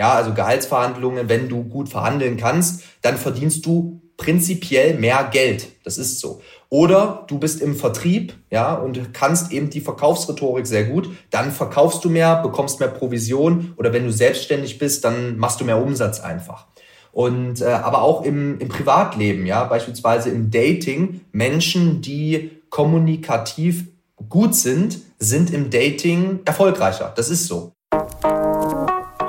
Ja, also Gehaltsverhandlungen, wenn du gut verhandeln kannst, dann verdienst du prinzipiell mehr Geld. Das ist so. Oder du bist im Vertrieb, ja, und kannst eben die Verkaufsrhetorik sehr gut. Dann verkaufst du mehr, bekommst mehr Provision. Oder wenn du selbstständig bist, dann machst du mehr Umsatz einfach. Und äh, aber auch im, im Privatleben, ja, beispielsweise im Dating, Menschen, die kommunikativ gut sind, sind im Dating erfolgreicher. Das ist so.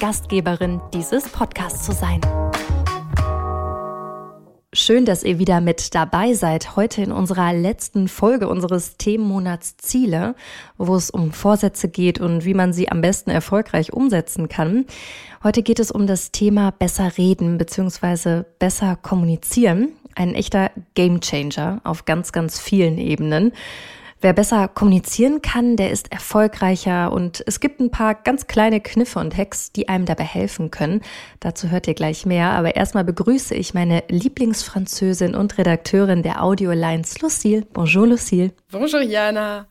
Gastgeberin dieses Podcasts zu sein. Schön, dass ihr wieder mit dabei seid. Heute in unserer letzten Folge unseres Themenmonats Ziele, wo es um Vorsätze geht und wie man sie am besten erfolgreich umsetzen kann. Heute geht es um das Thema besser reden bzw. besser kommunizieren. Ein echter Gamechanger auf ganz, ganz vielen Ebenen. Wer besser kommunizieren kann, der ist erfolgreicher und es gibt ein paar ganz kleine Kniffe und Hacks, die einem dabei helfen können. Dazu hört ihr gleich mehr, aber erstmal begrüße ich meine Lieblingsfranzösin und Redakteurin der Audio Alliance, Lucille. Bonjour Lucille. Bonjour Jana.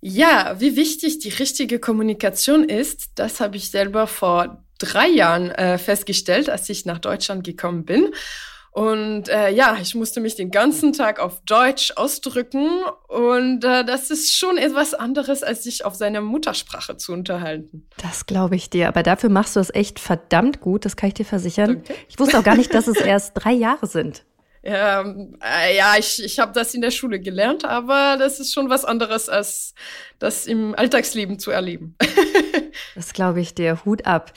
Ja, wie wichtig die richtige Kommunikation ist, das habe ich selber vor drei Jahren äh, festgestellt, als ich nach Deutschland gekommen bin. Und äh, ja, ich musste mich den ganzen Tag auf Deutsch ausdrücken und äh, das ist schon etwas anderes, als sich auf seiner Muttersprache zu unterhalten. Das glaube ich dir, aber dafür machst du es echt verdammt gut, das kann ich dir versichern. Okay. Ich wusste auch gar nicht, dass es erst drei Jahre sind. Ähm, äh, ja, ich, ich habe das in der Schule gelernt, aber das ist schon was anderes, als das im Alltagsleben zu erleben. das glaube ich dir. Hut ab.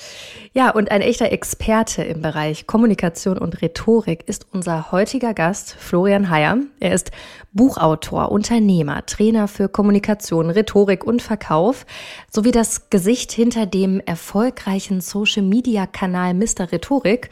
Ja, und ein echter Experte im Bereich Kommunikation und Rhetorik ist unser heutiger Gast, Florian Heyer. Er ist Buchautor, Unternehmer, Trainer für Kommunikation, Rhetorik und Verkauf sowie das Gesicht hinter dem erfolgreichen Social-Media-Kanal Mr. Rhetorik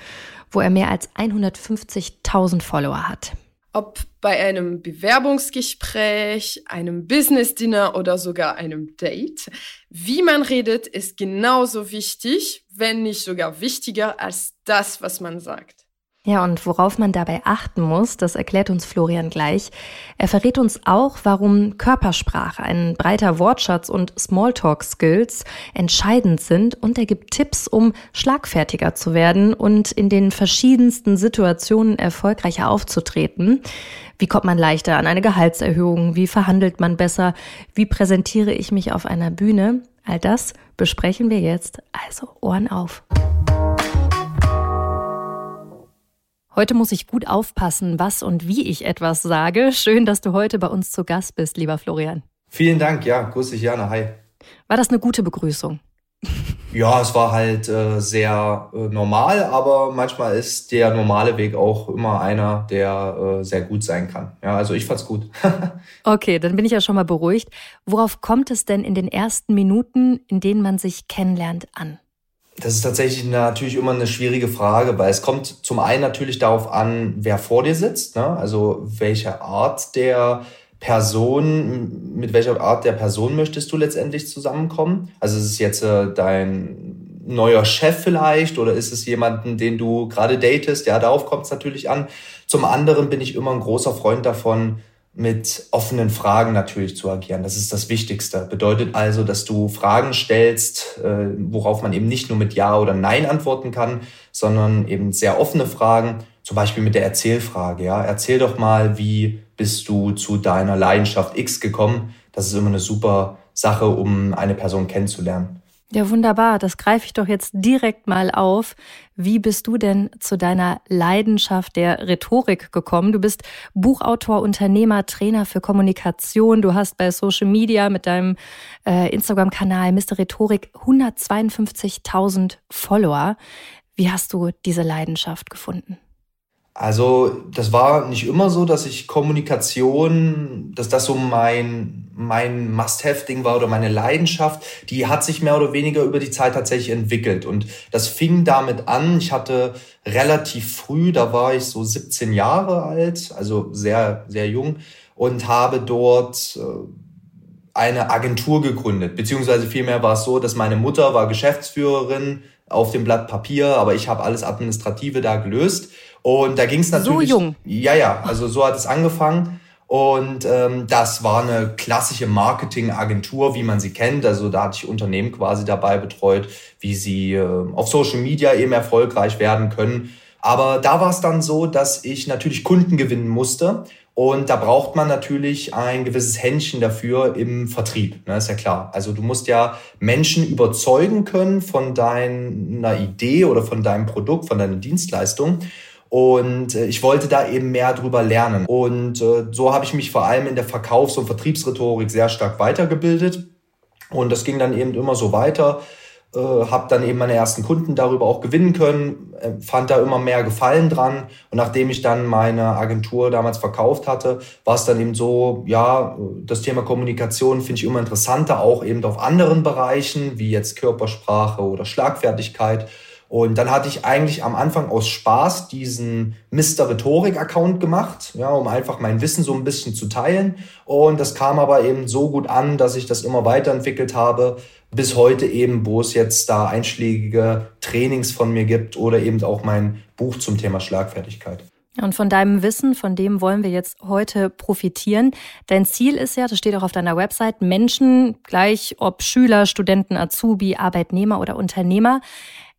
wo er mehr als 150.000 Follower hat. Ob bei einem Bewerbungsgespräch, einem Business-Dinner oder sogar einem Date, wie man redet, ist genauso wichtig, wenn nicht sogar wichtiger als das, was man sagt. Ja, und worauf man dabei achten muss, das erklärt uns Florian gleich. Er verrät uns auch, warum Körpersprache, ein breiter Wortschatz und Smalltalk-Skills entscheidend sind und er gibt Tipps, um schlagfertiger zu werden und in den verschiedensten Situationen erfolgreicher aufzutreten. Wie kommt man leichter an eine Gehaltserhöhung? Wie verhandelt man besser? Wie präsentiere ich mich auf einer Bühne? All das besprechen wir jetzt. Also Ohren auf. Heute muss ich gut aufpassen, was und wie ich etwas sage. Schön, dass du heute bei uns zu Gast bist, lieber Florian. Vielen Dank, ja, grüß dich, Jana, hi. War das eine gute Begrüßung? Ja, es war halt äh, sehr äh, normal, aber manchmal ist der normale Weg auch immer einer, der äh, sehr gut sein kann. Ja, also ich fand's gut. okay, dann bin ich ja schon mal beruhigt. Worauf kommt es denn in den ersten Minuten, in denen man sich kennenlernt, an? Das ist tatsächlich natürlich immer eine schwierige Frage, weil es kommt zum einen natürlich darauf an, wer vor dir sitzt, ne? also welche Art der Person, mit welcher Art der Person möchtest du letztendlich zusammenkommen? Also ist es jetzt äh, dein neuer Chef vielleicht oder ist es jemanden, den du gerade datest? Ja, darauf kommt es natürlich an. Zum anderen bin ich immer ein großer Freund davon, mit offenen Fragen natürlich zu agieren. Das ist das Wichtigste. Bedeutet also, dass du Fragen stellst, äh, worauf man eben nicht nur mit Ja oder Nein antworten kann, sondern eben sehr offene Fragen, zum Beispiel mit der Erzählfrage. Ja, erzähl doch mal, wie bist du zu deiner Leidenschaft X gekommen? Das ist immer eine super Sache, um eine Person kennenzulernen. Ja, wunderbar. Das greife ich doch jetzt direkt mal auf. Wie bist du denn zu deiner Leidenschaft der Rhetorik gekommen? Du bist Buchautor, Unternehmer, Trainer für Kommunikation. Du hast bei Social Media mit deinem äh, Instagram-Kanal Mr. Rhetorik 152.000 Follower. Wie hast du diese Leidenschaft gefunden? Also das war nicht immer so, dass ich Kommunikation, dass das so mein, mein Must-Have-Ding war oder meine Leidenschaft. Die hat sich mehr oder weniger über die Zeit tatsächlich entwickelt. Und das fing damit an, ich hatte relativ früh, da war ich so 17 Jahre alt, also sehr, sehr jung, und habe dort äh, eine Agentur gegründet. Beziehungsweise vielmehr war es so, dass meine Mutter war Geschäftsführerin auf dem Blatt Papier, aber ich habe alles Administrative da gelöst. Und da ging es natürlich. So jung. Ja, ja, also so hat es angefangen. Und ähm, das war eine klassische Marketingagentur, wie man sie kennt. Also da hatte ich Unternehmen quasi dabei betreut, wie sie äh, auf Social Media eben erfolgreich werden können. Aber da war es dann so, dass ich natürlich Kunden gewinnen musste. Und da braucht man natürlich ein gewisses Händchen dafür im Vertrieb, ne, ist ja klar. Also du musst ja Menschen überzeugen können von deiner Idee oder von deinem Produkt, von deiner Dienstleistung. Und äh, ich wollte da eben mehr drüber lernen. Und äh, so habe ich mich vor allem in der Verkaufs- und Vertriebsrhetorik sehr stark weitergebildet. Und das ging dann eben immer so weiter. Äh, habe dann eben meine ersten Kunden darüber auch gewinnen können, äh, fand da immer mehr Gefallen dran. Und nachdem ich dann meine Agentur damals verkauft hatte, war es dann eben so, ja, das Thema Kommunikation finde ich immer interessanter, auch eben auf anderen Bereichen, wie jetzt Körpersprache oder Schlagfertigkeit. Und dann hatte ich eigentlich am Anfang aus Spaß diesen Mr. Rhetorik-Account gemacht, ja, um einfach mein Wissen so ein bisschen zu teilen. Und das kam aber eben so gut an, dass ich das immer weiterentwickelt habe, bis heute eben, wo es jetzt da einschlägige Trainings von mir gibt oder eben auch mein Buch zum Thema Schlagfertigkeit. Und von deinem Wissen, von dem wollen wir jetzt heute profitieren. Dein Ziel ist ja, das steht auch auf deiner Website, Menschen, gleich ob Schüler, Studenten, Azubi, Arbeitnehmer oder Unternehmer,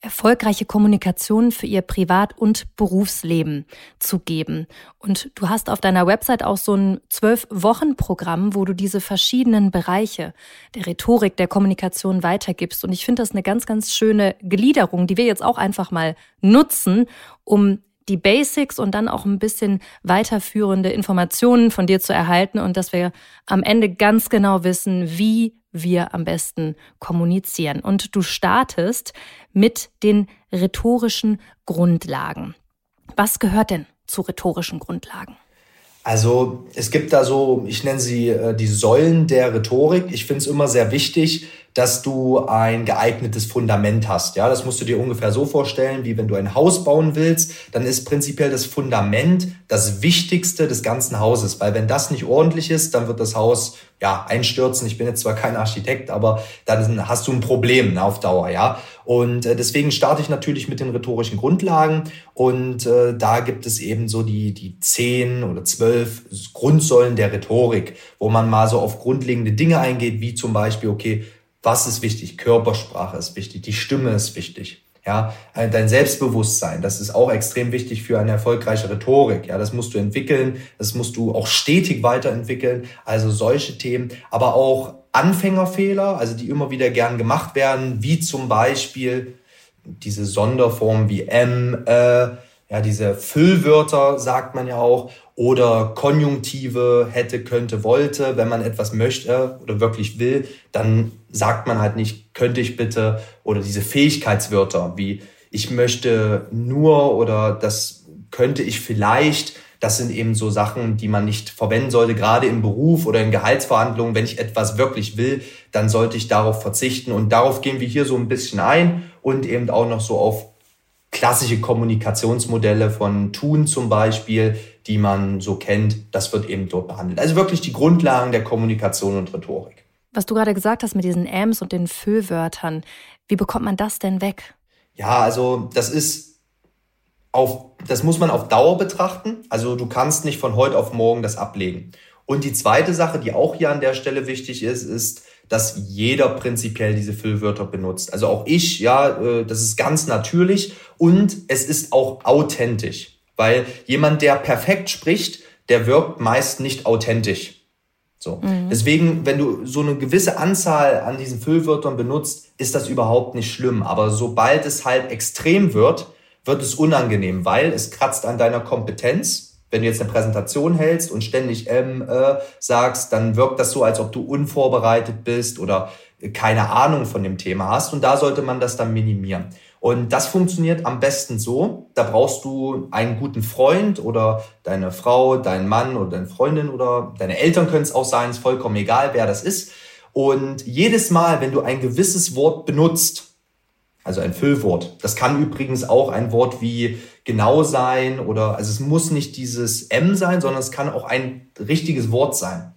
erfolgreiche Kommunikation für ihr Privat- und Berufsleben zu geben. Und du hast auf deiner Website auch so ein Zwölf-Wochen-Programm, wo du diese verschiedenen Bereiche der Rhetorik, der Kommunikation weitergibst. Und ich finde das eine ganz, ganz schöne Gliederung, die wir jetzt auch einfach mal nutzen, um die Basics und dann auch ein bisschen weiterführende Informationen von dir zu erhalten und dass wir am Ende ganz genau wissen, wie wir am besten kommunizieren. Und du startest mit den rhetorischen Grundlagen. Was gehört denn zu rhetorischen Grundlagen? Also es gibt da so, ich nenne sie äh, die Säulen der Rhetorik. Ich finde es immer sehr wichtig, dass du ein geeignetes Fundament hast. Ja, das musst du dir ungefähr so vorstellen, wie wenn du ein Haus bauen willst, dann ist prinzipiell das Fundament das Wichtigste des ganzen Hauses, weil wenn das nicht ordentlich ist, dann wird das Haus ja einstürzen. Ich bin jetzt zwar kein Architekt, aber dann hast du ein Problem ne, auf Dauer, ja. Und äh, deswegen starte ich natürlich mit den rhetorischen Grundlagen und äh, da gibt es eben so die die zehn oder zwölf Grundsäulen der Rhetorik, wo man mal so auf grundlegende Dinge eingeht, wie zum Beispiel okay was ist wichtig? Körpersprache ist wichtig, die Stimme ist wichtig. Ja, äh, dein Selbstbewusstsein, das ist auch extrem wichtig für eine erfolgreiche Rhetorik. Ja, das musst du entwickeln, das musst du auch stetig weiterentwickeln. Also solche Themen, aber auch Anfängerfehler, also die immer wieder gern gemacht werden, wie zum Beispiel diese Sonderform wie M, äh, ja, diese Füllwörter sagt man ja auch oder Konjunktive hätte, könnte, wollte. Wenn man etwas möchte oder wirklich will, dann sagt man halt nicht, könnte ich bitte oder diese Fähigkeitswörter wie ich möchte nur oder das könnte ich vielleicht. Das sind eben so Sachen, die man nicht verwenden sollte, gerade im Beruf oder in Gehaltsverhandlungen. Wenn ich etwas wirklich will, dann sollte ich darauf verzichten. Und darauf gehen wir hier so ein bisschen ein und eben auch noch so auf klassische Kommunikationsmodelle von Tun zum Beispiel, die man so kennt, das wird eben dort behandelt. Also wirklich die Grundlagen der Kommunikation und Rhetorik. Was du gerade gesagt hast mit diesen Ams und den Füllwörtern, wie bekommt man das denn weg? Ja, also das ist auf, das muss man auf Dauer betrachten. Also du kannst nicht von heute auf morgen das ablegen. Und die zweite Sache, die auch hier an der Stelle wichtig ist, ist, dass jeder prinzipiell diese Füllwörter benutzt. Also auch ich, ja, äh, das ist ganz natürlich und es ist auch authentisch, weil jemand, der perfekt spricht, der wirkt meist nicht authentisch. So. Mhm. Deswegen, wenn du so eine gewisse Anzahl an diesen Füllwörtern benutzt, ist das überhaupt nicht schlimm. Aber sobald es halt extrem wird, wird es unangenehm, weil es kratzt an deiner Kompetenz wenn du jetzt eine Präsentation hältst und ständig ähm, äh, sagst, dann wirkt das so, als ob du unvorbereitet bist oder keine Ahnung von dem Thema hast. Und da sollte man das dann minimieren. Und das funktioniert am besten so, da brauchst du einen guten Freund oder deine Frau, deinen Mann oder deine Freundin oder deine Eltern können es auch sein, ist vollkommen egal, wer das ist. Und jedes Mal, wenn du ein gewisses Wort benutzt, also ein Füllwort, das kann übrigens auch ein Wort wie genau sein oder, also es muss nicht dieses M sein, sondern es kann auch ein richtiges Wort sein.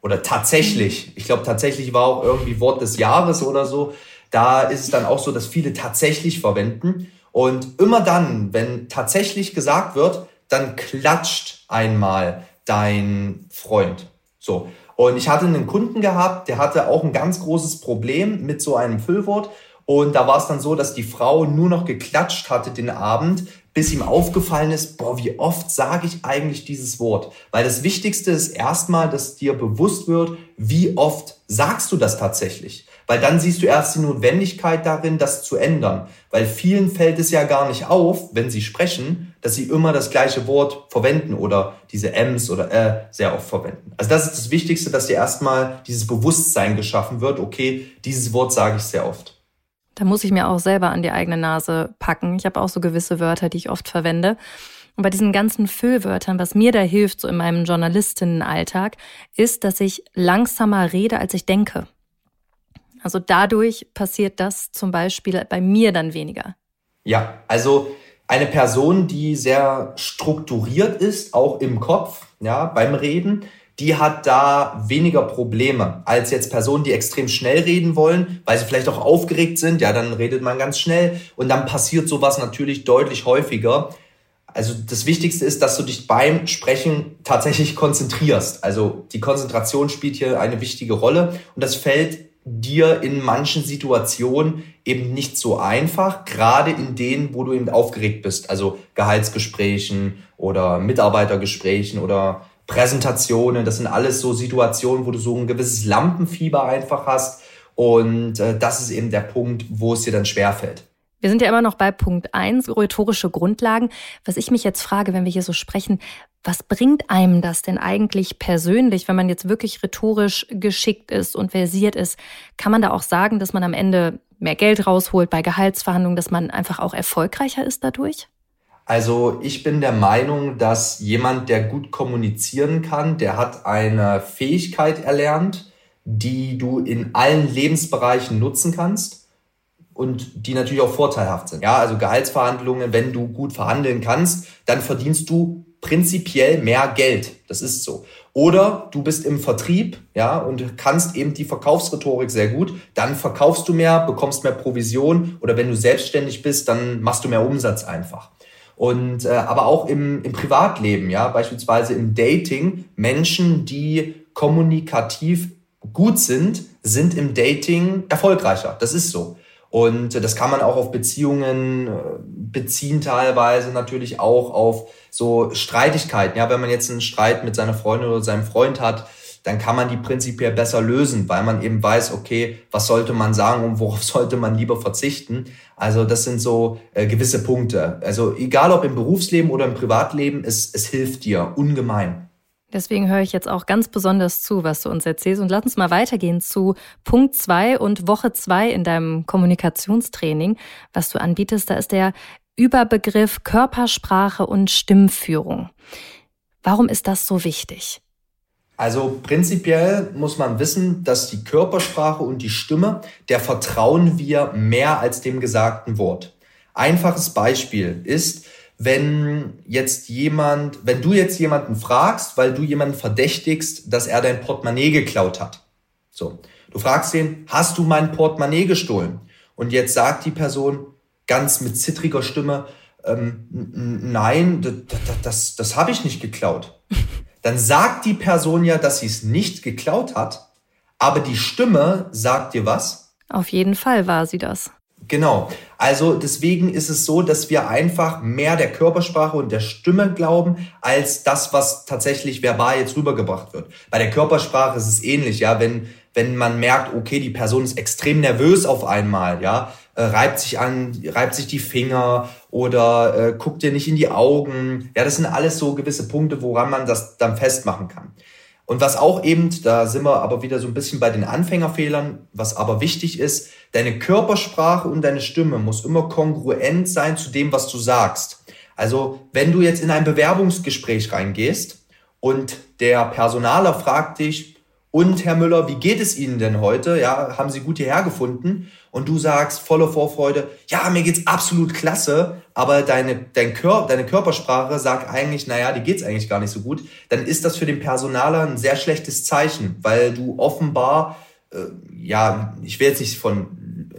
Oder tatsächlich. Ich glaube, tatsächlich war auch irgendwie Wort des Jahres oder so. Da ist es dann auch so, dass viele tatsächlich verwenden. Und immer dann, wenn tatsächlich gesagt wird, dann klatscht einmal dein Freund. So. Und ich hatte einen Kunden gehabt, der hatte auch ein ganz großes Problem mit so einem Füllwort. Und da war es dann so, dass die Frau nur noch geklatscht hatte den Abend, bis ihm aufgefallen ist, boah, wie oft sage ich eigentlich dieses Wort? Weil das Wichtigste ist erstmal, dass dir bewusst wird, wie oft sagst du das tatsächlich? Weil dann siehst du erst die Notwendigkeit darin, das zu ändern. Weil vielen fällt es ja gar nicht auf, wenn sie sprechen, dass sie immer das gleiche Wort verwenden oder diese Ms oder äh sehr oft verwenden. Also das ist das Wichtigste, dass dir erstmal dieses Bewusstsein geschaffen wird, okay, dieses Wort sage ich sehr oft. Da muss ich mir auch selber an die eigene Nase packen. Ich habe auch so gewisse Wörter, die ich oft verwende. Und bei diesen ganzen Füllwörtern, was mir da hilft, so in meinem Journalistinnenalltag, ist, dass ich langsamer rede, als ich denke. Also dadurch passiert das zum Beispiel bei mir dann weniger. Ja, also eine Person, die sehr strukturiert ist, auch im Kopf, ja, beim Reden, die hat da weniger Probleme als jetzt Personen, die extrem schnell reden wollen, weil sie vielleicht auch aufgeregt sind. Ja, dann redet man ganz schnell und dann passiert sowas natürlich deutlich häufiger. Also das Wichtigste ist, dass du dich beim Sprechen tatsächlich konzentrierst. Also die Konzentration spielt hier eine wichtige Rolle und das fällt dir in manchen Situationen eben nicht so einfach, gerade in denen, wo du eben aufgeregt bist, also Gehaltsgesprächen oder Mitarbeitergesprächen oder Präsentationen, das sind alles so Situationen, wo du so ein gewisses Lampenfieber einfach hast und äh, das ist eben der Punkt, wo es dir dann schwerfällt. Wir sind ja immer noch bei Punkt eins rhetorische Grundlagen. Was ich mich jetzt frage, wenn wir hier so sprechen, was bringt einem das denn eigentlich persönlich, wenn man jetzt wirklich rhetorisch geschickt ist und versiert ist? Kann man da auch sagen, dass man am Ende mehr Geld rausholt bei Gehaltsverhandlungen, dass man einfach auch erfolgreicher ist dadurch? Also ich bin der Meinung, dass jemand, der gut kommunizieren kann, der hat eine Fähigkeit erlernt, die du in allen Lebensbereichen nutzen kannst und die natürlich auch vorteilhaft sind. Ja, also Gehaltsverhandlungen, wenn du gut verhandeln kannst, dann verdienst du prinzipiell mehr Geld. Das ist so. Oder du bist im Vertrieb, ja, und kannst eben die Verkaufsrhetorik sehr gut. Dann verkaufst du mehr, bekommst mehr Provision. Oder wenn du selbstständig bist, dann machst du mehr Umsatz einfach. Und äh, aber auch im, im Privatleben, ja, beispielsweise im Dating, Menschen, die kommunikativ gut sind, sind im Dating erfolgreicher. Das ist so. Und das kann man auch auf Beziehungen äh, beziehen, teilweise natürlich auch auf so Streitigkeiten. Ja, wenn man jetzt einen Streit mit seiner Freundin oder seinem Freund hat, dann kann man die prinzipiell besser lösen, weil man eben weiß, okay, was sollte man sagen und worauf sollte man lieber verzichten. Also das sind so äh, gewisse Punkte. Also egal ob im Berufsleben oder im Privatleben, es, es hilft dir ungemein. Deswegen höre ich jetzt auch ganz besonders zu, was du uns erzählst. Und lass uns mal weitergehen zu Punkt zwei und Woche zwei in deinem Kommunikationstraining, was du anbietest. Da ist der Überbegriff Körpersprache und Stimmführung. Warum ist das so wichtig? Also prinzipiell muss man wissen, dass die Körpersprache und die Stimme, der vertrauen wir mehr als dem gesagten Wort. Einfaches Beispiel ist, wenn jetzt jemand, wenn du jetzt jemanden fragst, weil du jemanden verdächtigst, dass er dein Portemonnaie geklaut hat. So. Du fragst ihn, hast du mein Portemonnaie gestohlen? Und jetzt sagt die Person ganz mit zittriger Stimme, ähm, nein, das, das, das habe ich nicht geklaut. Dann sagt die Person ja, dass sie es nicht geklaut hat, aber die Stimme sagt dir was? Auf jeden Fall war sie das. Genau. Also deswegen ist es so, dass wir einfach mehr der Körpersprache und der Stimme glauben, als das, was tatsächlich verbal jetzt rübergebracht wird. Bei der Körpersprache ist es ähnlich, ja, wenn, wenn man merkt, okay, die Person ist extrem nervös auf einmal, ja, äh, reibt sich an, reibt sich die Finger oder äh, guckt dir nicht in die Augen. Ja, das sind alles so gewisse Punkte, woran man das dann festmachen kann. Und was auch eben, da sind wir aber wieder so ein bisschen bei den Anfängerfehlern, was aber wichtig ist, deine Körpersprache und deine Stimme muss immer kongruent sein zu dem, was du sagst. Also wenn du jetzt in ein Bewerbungsgespräch reingehst und der Personaler fragt dich, und Herr Müller, wie geht es Ihnen denn heute? Ja, haben Sie gut hierher gefunden? Und du sagst voller Vorfreude, ja, mir geht's absolut klasse, aber deine, dein Kör deine Körpersprache sagt eigentlich, naja, die geht's eigentlich gar nicht so gut. Dann ist das für den Personaler ein sehr schlechtes Zeichen, weil du offenbar, äh, ja, ich will jetzt nicht von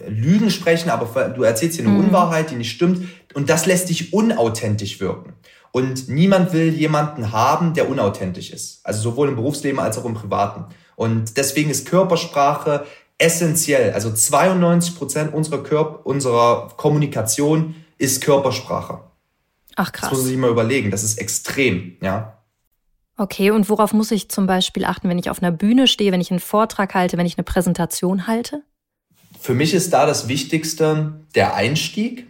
Lügen sprechen, aber du erzählst hier eine mhm. Unwahrheit, die nicht stimmt. Und das lässt dich unauthentisch wirken. Und niemand will jemanden haben, der unauthentisch ist. Also sowohl im Berufsleben als auch im Privaten. Und deswegen ist Körpersprache essentiell. Also 92 Prozent unserer, Körper, unserer Kommunikation ist Körpersprache. Ach krass. Das muss man sich mal überlegen. Das ist extrem, ja. Okay, und worauf muss ich zum Beispiel achten, wenn ich auf einer Bühne stehe, wenn ich einen Vortrag halte, wenn ich eine Präsentation halte? Für mich ist da das Wichtigste der Einstieg,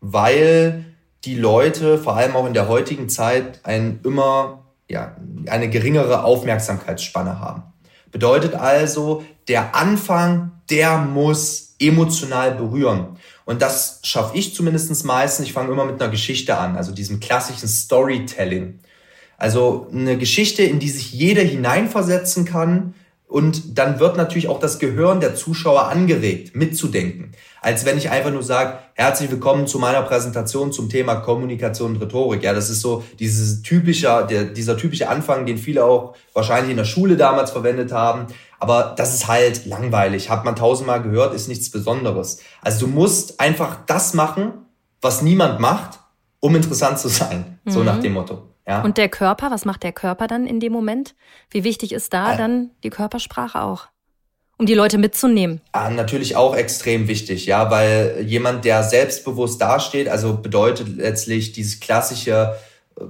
weil die Leute, vor allem auch in der heutigen Zeit, ein immer, ja, eine geringere Aufmerksamkeitsspanne haben. Bedeutet also, der Anfang, der muss emotional berühren. Und das schaffe ich zumindest meistens. Ich fange immer mit einer Geschichte an, also diesem klassischen Storytelling. Also eine Geschichte, in die sich jeder hineinversetzen kann, und dann wird natürlich auch das Gehirn der Zuschauer angeregt, mitzudenken. Als wenn ich einfach nur sage, herzlich willkommen zu meiner Präsentation zum Thema Kommunikation und Rhetorik. Ja, das ist so dieses typische, der, dieser typische Anfang, den viele auch wahrscheinlich in der Schule damals verwendet haben. Aber das ist halt langweilig, hat man tausendmal gehört, ist nichts Besonderes. Also du musst einfach das machen, was niemand macht, um interessant zu sein. Mhm. So nach dem Motto. Ja. Und der Körper, was macht der Körper dann in dem Moment? Wie wichtig ist da äh, dann die Körpersprache auch? Um die Leute mitzunehmen. Ah, natürlich auch extrem wichtig, ja, weil jemand, der selbstbewusst dasteht, also bedeutet letztlich dieses klassische äh,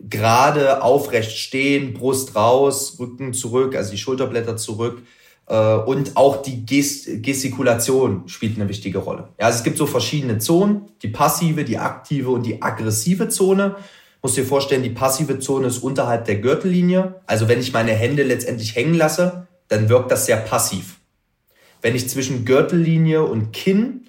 gerade aufrecht stehen, Brust raus, Rücken zurück, also die Schulterblätter zurück, äh, und auch die Gest Gestikulation spielt eine wichtige Rolle. Ja, also es gibt so verschiedene Zonen, die passive, die aktive und die aggressive Zone. Muss dir vorstellen, die passive Zone ist unterhalb der Gürtellinie. Also wenn ich meine Hände letztendlich hängen lasse, dann wirkt das sehr passiv. Wenn ich zwischen Gürtellinie und Kinn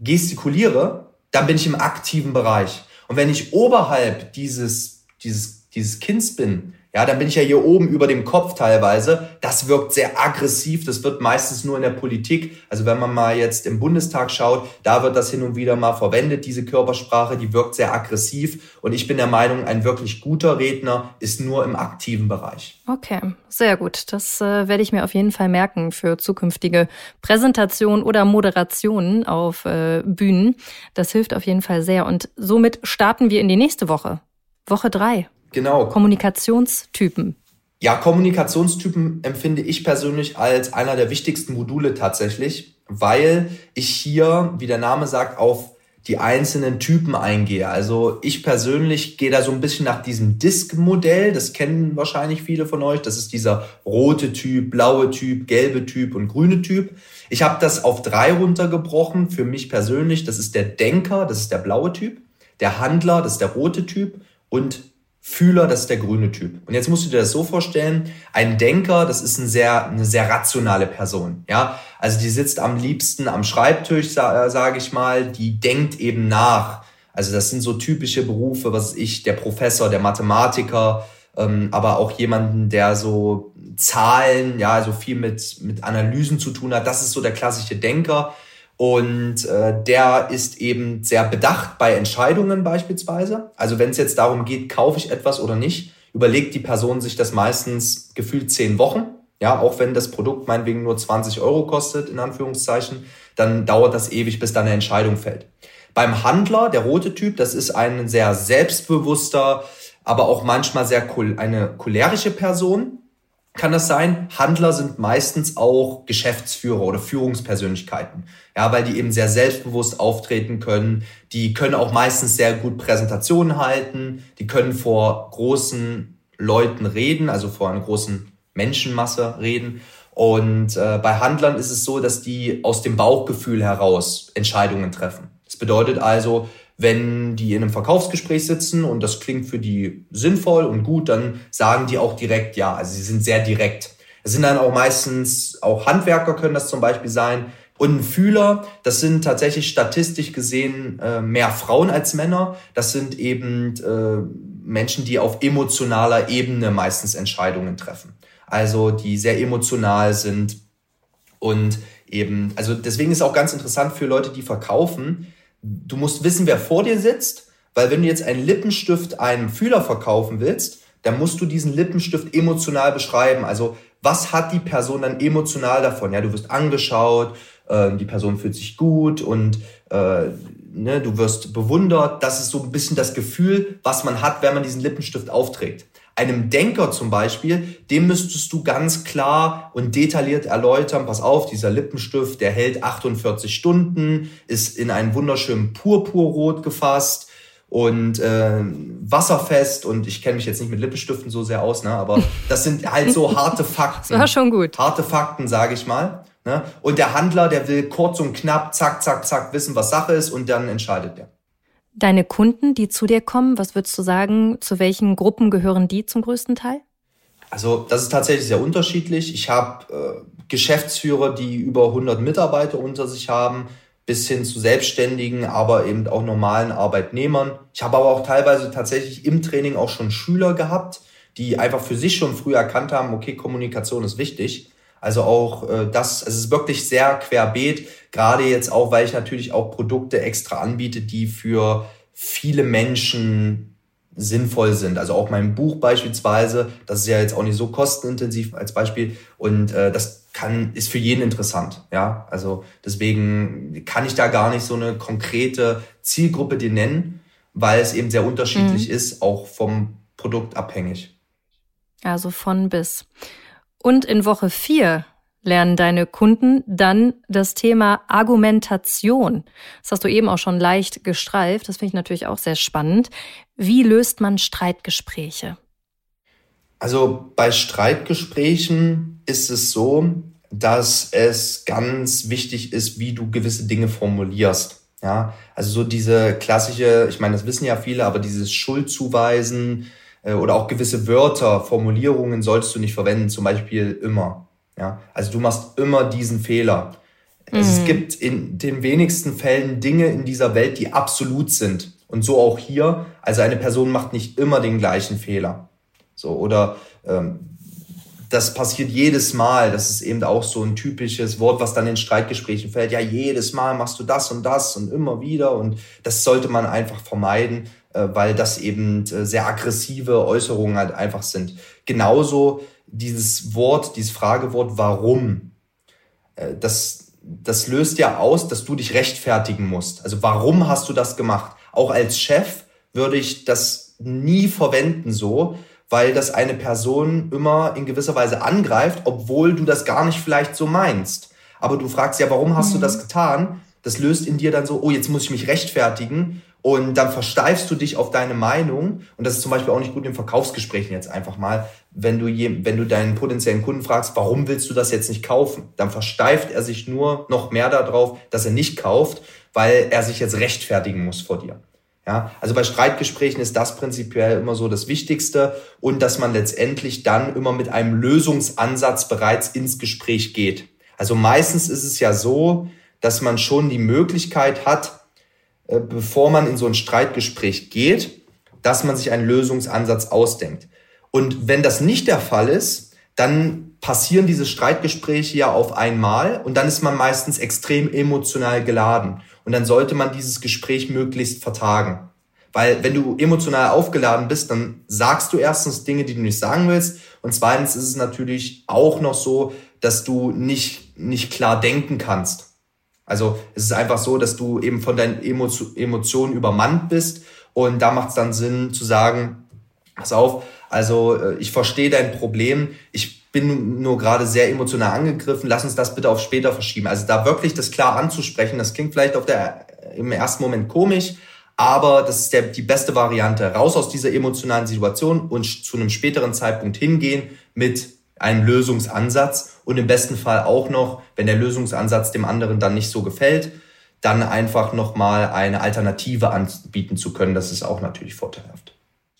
gestikuliere, dann bin ich im aktiven Bereich. Und wenn ich oberhalb dieses, dieses, dieses Kinns bin, ja, dann bin ich ja hier oben über dem Kopf teilweise. Das wirkt sehr aggressiv. Das wird meistens nur in der Politik. Also wenn man mal jetzt im Bundestag schaut, da wird das hin und wieder mal verwendet, diese Körpersprache. Die wirkt sehr aggressiv. Und ich bin der Meinung, ein wirklich guter Redner ist nur im aktiven Bereich. Okay, sehr gut. Das äh, werde ich mir auf jeden Fall merken für zukünftige Präsentationen oder Moderationen auf äh, Bühnen. Das hilft auf jeden Fall sehr. Und somit starten wir in die nächste Woche. Woche drei. Genau. Kommunikationstypen. Ja, Kommunikationstypen empfinde ich persönlich als einer der wichtigsten Module tatsächlich, weil ich hier, wie der Name sagt, auf die einzelnen Typen eingehe. Also ich persönlich gehe da so ein bisschen nach diesem Disk-Modell. Das kennen wahrscheinlich viele von euch. Das ist dieser rote Typ, blaue Typ, gelbe Typ und grüne Typ. Ich habe das auf drei runtergebrochen. Für mich persönlich, das ist der Denker, das ist der blaue Typ. Der Handler, das ist der rote Typ. Und Fühler, das ist der grüne Typ. Und jetzt musst du dir das so vorstellen, ein Denker, das ist ein sehr, eine sehr rationale Person. Ja, also die sitzt am liebsten am Schreibtisch, äh, sage ich mal, die denkt eben nach. Also das sind so typische Berufe, was ich, der Professor, der Mathematiker, ähm, aber auch jemanden, der so Zahlen, ja, also viel mit, mit Analysen zu tun hat. Das ist so der klassische Denker. Und äh, der ist eben sehr bedacht bei Entscheidungen beispielsweise. Also wenn es jetzt darum geht, kaufe ich etwas oder nicht, überlegt die Person sich das meistens gefühlt zehn Wochen. Ja, auch wenn das Produkt meinetwegen nur 20 Euro kostet, in Anführungszeichen, dann dauert das ewig, bis dann eine Entscheidung fällt. Beim Handler, der rote Typ, das ist ein sehr selbstbewusster, aber auch manchmal sehr eine cholerische Person kann das sein. Handler sind meistens auch Geschäftsführer oder Führungspersönlichkeiten. Ja, weil die eben sehr selbstbewusst auftreten können. Die können auch meistens sehr gut Präsentationen halten. Die können vor großen Leuten reden, also vor einer großen Menschenmasse reden. Und äh, bei Handlern ist es so, dass die aus dem Bauchgefühl heraus Entscheidungen treffen. Das bedeutet also, wenn die in einem Verkaufsgespräch sitzen und das klingt für die sinnvoll und gut, dann sagen die auch direkt ja. Also sie sind sehr direkt. Es sind dann auch meistens, auch Handwerker können das zum Beispiel sein. Und ein Fühler, das sind tatsächlich statistisch gesehen äh, mehr Frauen als Männer. Das sind eben äh, Menschen, die auf emotionaler Ebene meistens Entscheidungen treffen. Also die sehr emotional sind und eben, also deswegen ist auch ganz interessant für Leute, die verkaufen, du musst wissen, wer vor dir sitzt, weil wenn du jetzt einen Lippenstift einem Fühler verkaufen willst, dann musst du diesen Lippenstift emotional beschreiben. Also was hat die Person dann emotional davon? Ja, du wirst angeschaut, äh, die Person fühlt sich gut und äh, ne, du wirst bewundert. Das ist so ein bisschen das Gefühl, was man hat, wenn man diesen Lippenstift aufträgt. Einem Denker zum Beispiel, dem müsstest du ganz klar und detailliert erläutern, pass auf, dieser Lippenstift, der hält 48 Stunden, ist in ein wunderschönen Purpurrot gefasst und äh, wasserfest und ich kenne mich jetzt nicht mit Lippenstiften so sehr aus, ne, aber das sind halt so harte Fakten. Das war schon gut. Harte Fakten, sage ich mal. Ne? Und der Handler, der will kurz und knapp, zack, zack, zack, wissen, was Sache ist und dann entscheidet der. Deine Kunden, die zu dir kommen, was würdest du sagen, zu welchen Gruppen gehören die zum größten Teil? Also das ist tatsächlich sehr unterschiedlich. Ich habe äh, Geschäftsführer, die über 100 Mitarbeiter unter sich haben, bis hin zu Selbstständigen, aber eben auch normalen Arbeitnehmern. Ich habe aber auch teilweise tatsächlich im Training auch schon Schüler gehabt, die einfach für sich schon früh erkannt haben, okay, Kommunikation ist wichtig. Also auch äh, das, es ist wirklich sehr querbeet, gerade jetzt auch, weil ich natürlich auch Produkte extra anbiete, die für viele Menschen sinnvoll sind. Also auch mein Buch beispielsweise, das ist ja jetzt auch nicht so kostenintensiv als Beispiel und äh, das kann ist für jeden interessant. Ja, also deswegen kann ich da gar nicht so eine konkrete Zielgruppe dir nennen, weil es eben sehr unterschiedlich mhm. ist, auch vom Produkt abhängig. Also von bis. Und in Woche vier lernen deine Kunden dann das Thema Argumentation. Das hast du eben auch schon leicht gestreift. Das finde ich natürlich auch sehr spannend. Wie löst man Streitgespräche? Also bei Streitgesprächen ist es so, dass es ganz wichtig ist, wie du gewisse Dinge formulierst. Ja, also so diese klassische, ich meine, das wissen ja viele, aber dieses Schuldzuweisen, äh, oder auch gewisse Wörter, Formulierungen solltest du nicht verwenden, zum Beispiel immer. Ja, also du machst immer diesen Fehler. Mhm. Es gibt in den wenigsten Fällen Dinge in dieser Welt, die absolut sind. Und so auch hier. Also eine Person macht nicht immer den gleichen Fehler. So, oder ähm, das passiert jedes Mal. Das ist eben auch so ein typisches Wort, was dann in Streitgesprächen fällt. Ja, jedes Mal machst du das und das und immer wieder. Und das sollte man einfach vermeiden. Äh, weil das eben äh, sehr aggressive Äußerungen halt einfach sind. Genauso dieses Wort, dieses Fragewort warum, äh, das, das löst ja aus, dass du dich rechtfertigen musst. Also warum hast du das gemacht? Auch als Chef würde ich das nie verwenden so, weil das eine Person immer in gewisser Weise angreift, obwohl du das gar nicht vielleicht so meinst. Aber du fragst ja, warum hast mhm. du das getan? Das löst in dir dann so, oh, jetzt muss ich mich rechtfertigen und dann versteifst du dich auf deine Meinung. Und das ist zum Beispiel auch nicht gut in Verkaufsgesprächen jetzt einfach mal. Wenn du, je, wenn du deinen potenziellen Kunden fragst, warum willst du das jetzt nicht kaufen? Dann versteift er sich nur noch mehr darauf, dass er nicht kauft, weil er sich jetzt rechtfertigen muss vor dir. Ja, also bei Streitgesprächen ist das prinzipiell immer so das Wichtigste und dass man letztendlich dann immer mit einem Lösungsansatz bereits ins Gespräch geht. Also meistens ist es ja so, dass man schon die Möglichkeit hat, äh, bevor man in so ein Streitgespräch geht, dass man sich einen Lösungsansatz ausdenkt. Und wenn das nicht der Fall ist, dann passieren diese Streitgespräche ja auf einmal und dann ist man meistens extrem emotional geladen. Und dann sollte man dieses Gespräch möglichst vertagen. Weil wenn du emotional aufgeladen bist, dann sagst du erstens Dinge, die du nicht sagen willst. Und zweitens ist es natürlich auch noch so, dass du nicht, nicht klar denken kannst. Also es ist einfach so, dass du eben von deinen Emotionen übermannt bist und da macht es dann Sinn zu sagen, pass auf, also äh, ich verstehe dein Problem, ich bin nur gerade sehr emotional angegriffen, lass uns das bitte auf später verschieben. Also da wirklich das klar anzusprechen, das klingt vielleicht auf der, im ersten Moment komisch, aber das ist der, die beste Variante. Raus aus dieser emotionalen Situation und zu einem späteren Zeitpunkt hingehen mit einem Lösungsansatz und im besten Fall auch noch, wenn der Lösungsansatz dem anderen dann nicht so gefällt, dann einfach nochmal eine Alternative anbieten zu können. Das ist auch natürlich vorteilhaft.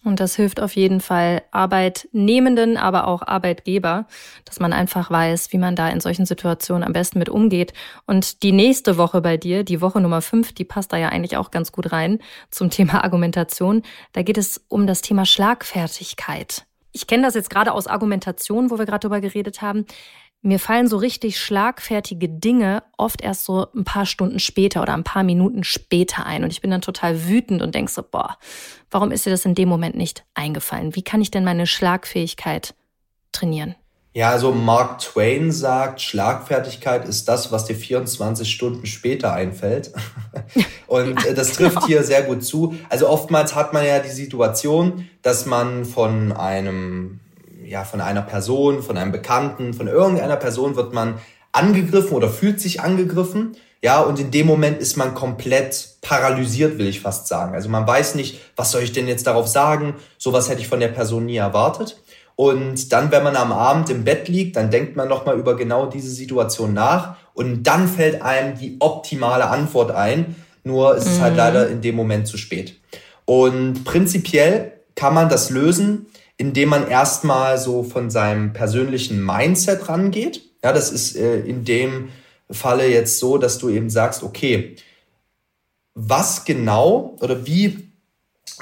Und das hilft auf jeden Fall Arbeitnehmenden, aber auch Arbeitgeber, dass man einfach weiß, wie man da in solchen Situationen am besten mit umgeht. Und die nächste Woche bei dir, die Woche Nummer fünf, die passt da ja eigentlich auch ganz gut rein zum Thema Argumentation. Da geht es um das Thema Schlagfertigkeit. Ich kenne das jetzt gerade aus Argumentation, wo wir gerade drüber geredet haben mir fallen so richtig schlagfertige Dinge oft erst so ein paar Stunden später oder ein paar Minuten später ein. Und ich bin dann total wütend und denke so, boah, warum ist dir das in dem Moment nicht eingefallen? Wie kann ich denn meine Schlagfähigkeit trainieren? Ja, also Mark Twain sagt, Schlagfertigkeit ist das, was dir 24 Stunden später einfällt. Und ja, das trifft genau. hier sehr gut zu. Also oftmals hat man ja die Situation, dass man von einem ja, von einer Person, von einem Bekannten, von irgendeiner Person wird man angegriffen oder fühlt sich angegriffen. Ja, und in dem Moment ist man komplett paralysiert, will ich fast sagen. Also man weiß nicht, was soll ich denn jetzt darauf sagen? Sowas hätte ich von der Person nie erwartet. Und dann, wenn man am Abend im Bett liegt, dann denkt man nochmal über genau diese Situation nach und dann fällt einem die optimale Antwort ein. Nur ist es halt mhm. halt leider in dem Moment zu spät. Und prinzipiell kann man das lösen, indem man erstmal so von seinem persönlichen Mindset rangeht. Ja, das ist äh, in dem Falle jetzt so, dass du eben sagst, okay, was genau oder wie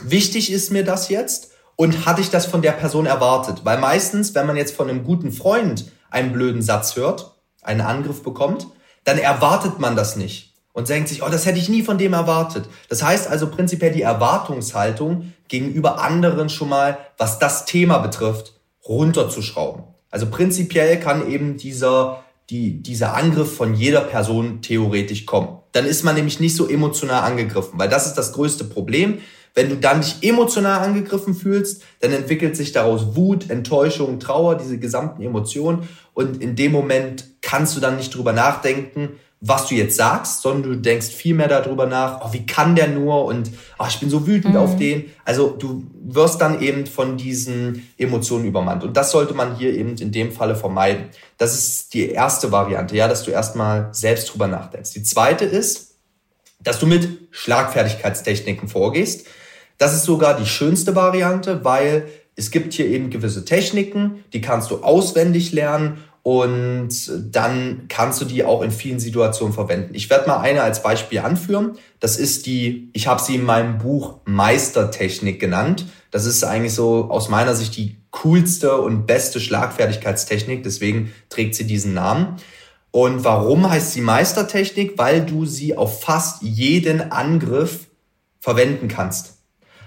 wichtig ist mir das jetzt und hatte ich das von der Person erwartet? Weil meistens, wenn man jetzt von einem guten Freund einen blöden Satz hört, einen Angriff bekommt, dann erwartet man das nicht und denkt sich, oh, das hätte ich nie von dem erwartet. Das heißt also prinzipiell die Erwartungshaltung gegenüber anderen schon mal, was das Thema betrifft, runterzuschrauben. Also prinzipiell kann eben dieser, die, dieser Angriff von jeder Person theoretisch kommen. Dann ist man nämlich nicht so emotional angegriffen, weil das ist das größte Problem. Wenn du dann dich emotional angegriffen fühlst, dann entwickelt sich daraus Wut, Enttäuschung, Trauer, diese gesamten Emotionen. Und in dem Moment kannst du dann nicht drüber nachdenken, was du jetzt sagst, sondern du denkst viel mehr darüber nach, oh, wie kann der nur und oh, ich bin so wütend mhm. auf den. Also du wirst dann eben von diesen Emotionen übermannt. Und das sollte man hier eben in dem Falle vermeiden. Das ist die erste Variante, ja, dass du erstmal selbst drüber nachdenkst. Die zweite ist, dass du mit Schlagfertigkeitstechniken vorgehst. Das ist sogar die schönste Variante, weil es gibt hier eben gewisse Techniken, die kannst du auswendig lernen und dann kannst du die auch in vielen Situationen verwenden. Ich werde mal eine als Beispiel anführen. Das ist die, ich habe sie in meinem Buch Meistertechnik genannt. Das ist eigentlich so aus meiner Sicht die coolste und beste Schlagfertigkeitstechnik. Deswegen trägt sie diesen Namen. Und warum heißt sie Meistertechnik? Weil du sie auf fast jeden Angriff verwenden kannst.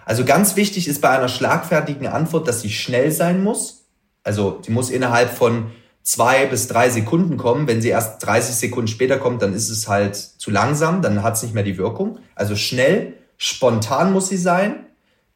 Also ganz wichtig ist bei einer schlagfertigen Antwort, dass sie schnell sein muss. Also sie muss innerhalb von zwei bis drei Sekunden kommen. Wenn sie erst 30 Sekunden später kommt, dann ist es halt zu langsam, dann hat es nicht mehr die Wirkung. Also schnell, spontan muss sie sein,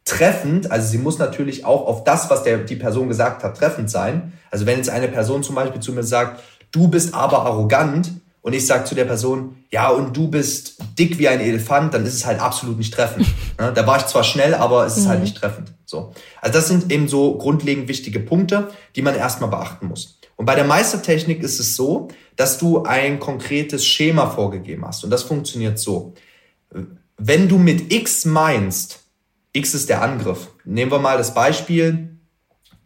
treffend, also sie muss natürlich auch auf das, was der, die Person gesagt hat, treffend sein. Also wenn jetzt eine Person zum Beispiel zu mir sagt, du bist aber arrogant und ich sage zu der Person, ja und du bist dick wie ein Elefant, dann ist es halt absolut nicht treffend. da war ich zwar schnell, aber es ist halt mhm. halt nicht treffend. So. Also das sind eben so grundlegend wichtige Punkte, die man erstmal beachten muss. Und bei der Meistertechnik ist es so, dass du ein konkretes Schema vorgegeben hast. Und das funktioniert so. Wenn du mit X meinst, X ist der Angriff. Nehmen wir mal das Beispiel,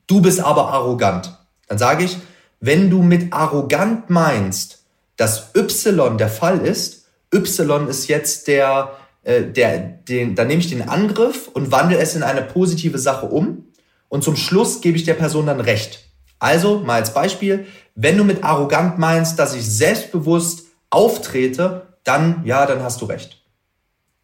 du bist aber arrogant. Dann sage ich, wenn du mit arrogant meinst, dass Y der Fall ist, Y ist jetzt der, äh, der, den, dann nehme ich den Angriff und wandle es in eine positive Sache um und zum Schluss gebe ich der Person dann Recht. Also, mal als Beispiel, wenn du mit arrogant meinst, dass ich selbstbewusst auftrete, dann, ja, dann hast du recht.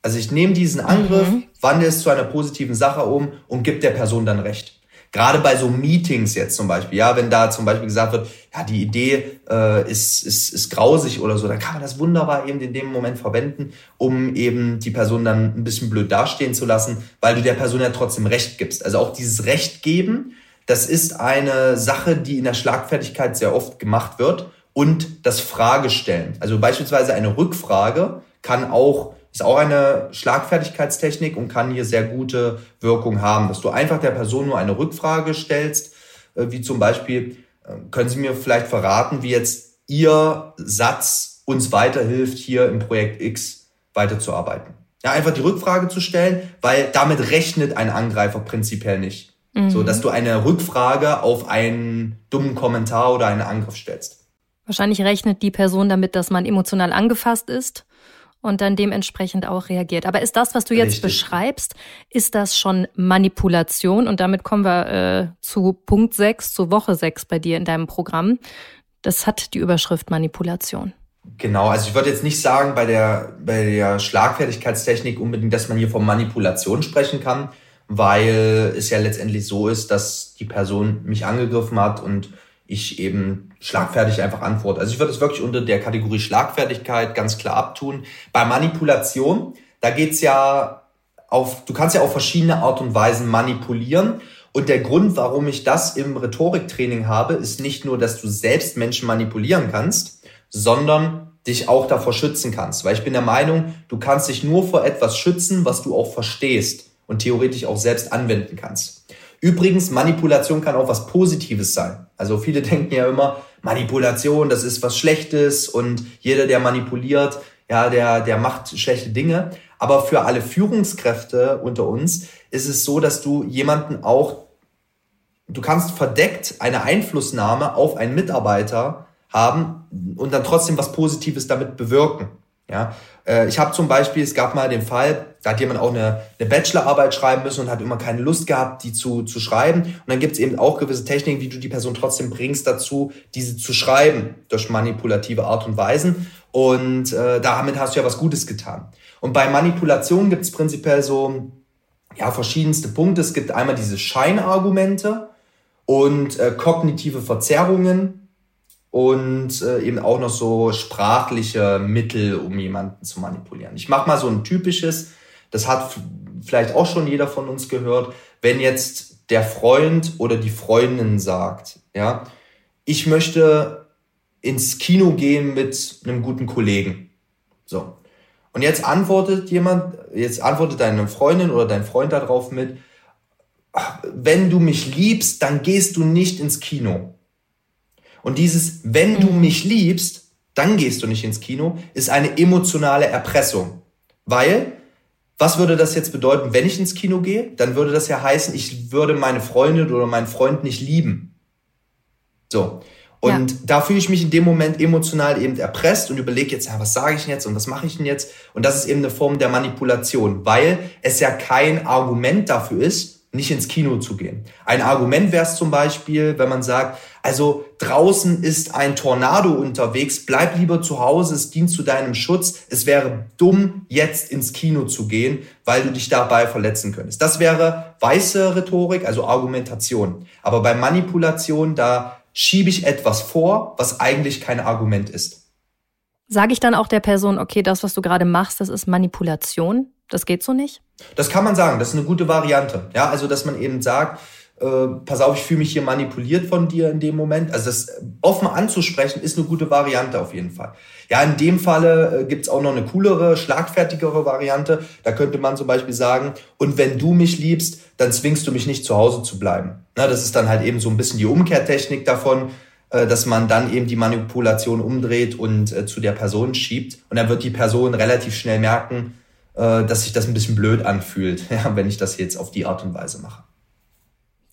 Also ich nehme diesen Angriff, mhm. wandle es zu einer positiven Sache um und gebe der Person dann recht. Gerade bei so Meetings jetzt zum Beispiel, ja, wenn da zum Beispiel gesagt wird, ja, die Idee äh, ist, ist, ist grausig oder so, dann kann man das wunderbar eben in dem Moment verwenden, um eben die Person dann ein bisschen blöd dastehen zu lassen, weil du der Person ja trotzdem Recht gibst. Also auch dieses Recht geben das ist eine Sache, die in der Schlagfertigkeit sehr oft gemacht wird. Und das Fragestellen. Also beispielsweise eine Rückfrage kann auch, ist auch eine Schlagfertigkeitstechnik und kann hier sehr gute Wirkung haben, dass du einfach der Person nur eine Rückfrage stellst, äh, wie zum Beispiel, äh, können Sie mir vielleicht verraten, wie jetzt Ihr Satz uns weiterhilft hier im Projekt X? weiterzuarbeiten. Ja, einfach die Rückfrage zu stellen, weil damit rechnet ein Angreifer prinzipiell nicht. Mhm. So, dass du eine Rückfrage auf einen dummen Kommentar oder einen Angriff stellst. Wahrscheinlich rechnet die Person damit, dass man emotional angefasst ist und dann dementsprechend auch reagiert. Aber ist das, was du jetzt Richtig. beschreibst, ist das schon Manipulation? Und damit kommen wir äh, zu Punkt 6, zu Woche 6 bei dir in deinem Programm. Das hat die Überschrift Manipulation. Genau, also ich würde jetzt nicht sagen bei der, bei der Schlagfertigkeitstechnik unbedingt, dass man hier von Manipulation sprechen kann, weil es ja letztendlich so ist, dass die Person mich angegriffen hat und ich eben schlagfertig einfach antworte. Also ich würde es wirklich unter der Kategorie Schlagfertigkeit ganz klar abtun. Bei Manipulation, da geht's ja auf, du kannst ja auf verschiedene Art und Weisen manipulieren. Und der Grund, warum ich das im Rhetoriktraining habe, ist nicht nur, dass du selbst Menschen manipulieren kannst, sondern dich auch davor schützen kannst. Weil ich bin der Meinung, du kannst dich nur vor etwas schützen, was du auch verstehst und theoretisch auch selbst anwenden kannst. Übrigens, Manipulation kann auch was Positives sein. Also viele denken ja immer, Manipulation, das ist was Schlechtes und jeder, der manipuliert, ja, der, der macht schlechte Dinge. Aber für alle Führungskräfte unter uns ist es so, dass du jemanden auch, du kannst verdeckt eine Einflussnahme auf einen Mitarbeiter haben und dann trotzdem was Positives damit bewirken. Ja, äh, ich habe zum Beispiel, es gab mal den Fall, da hat jemand auch eine, eine Bachelorarbeit schreiben müssen und hat immer keine Lust gehabt, die zu, zu schreiben. Und dann gibt es eben auch gewisse Techniken, wie du die Person trotzdem bringst dazu, diese zu schreiben, durch manipulative Art und Weisen. Und äh, damit hast du ja was Gutes getan. Und bei Manipulation gibt es prinzipiell so ja, verschiedenste Punkte. Es gibt einmal diese Scheinargumente und äh, kognitive Verzerrungen und äh, eben auch noch so sprachliche Mittel, um jemanden zu manipulieren. Ich mache mal so ein typisches, das hat vielleicht auch schon jeder von uns gehört, wenn jetzt der Freund oder die Freundin sagt, ja, ich möchte ins Kino gehen mit einem guten Kollegen. So. Und jetzt antwortet jemand, jetzt antwortet deine Freundin oder dein Freund darauf mit, wenn du mich liebst, dann gehst du nicht ins Kino. Und dieses, wenn du mhm. mich liebst, dann gehst du nicht ins Kino, ist eine emotionale Erpressung. Weil, was würde das jetzt bedeuten, wenn ich ins Kino gehe? Dann würde das ja heißen, ich würde meine Freundin oder meinen Freund nicht lieben. So. Und ja. da fühle ich mich in dem Moment emotional eben erpresst und überlege jetzt, ja, was sage ich denn jetzt und was mache ich denn jetzt? Und das ist eben eine Form der Manipulation, weil es ja kein Argument dafür ist, nicht ins Kino zu gehen. Ein Argument wäre es zum Beispiel, wenn man sagt, also draußen ist ein Tornado unterwegs, bleib lieber zu Hause, es dient zu deinem Schutz. Es wäre dumm, jetzt ins Kino zu gehen, weil du dich dabei verletzen könntest. Das wäre weiße Rhetorik, also Argumentation. Aber bei Manipulation, da schiebe ich etwas vor, was eigentlich kein Argument ist. Sage ich dann auch der Person, okay, das, was du gerade machst, das ist Manipulation? Das geht so nicht? Das kann man sagen. Das ist eine gute Variante. Ja, also dass man eben sagt, äh, pass auf, ich fühle mich hier manipuliert von dir in dem Moment. Also das offen anzusprechen ist eine gute Variante auf jeden Fall. Ja, in dem Falle äh, gibt's auch noch eine coolere, schlagfertigere Variante. Da könnte man zum Beispiel sagen, und wenn du mich liebst, dann zwingst du mich nicht zu Hause zu bleiben. Na, das ist dann halt eben so ein bisschen die Umkehrtechnik davon, äh, dass man dann eben die Manipulation umdreht und äh, zu der Person schiebt. Und dann wird die Person relativ schnell merken, äh, dass sich das ein bisschen blöd anfühlt, ja, wenn ich das jetzt auf die Art und Weise mache.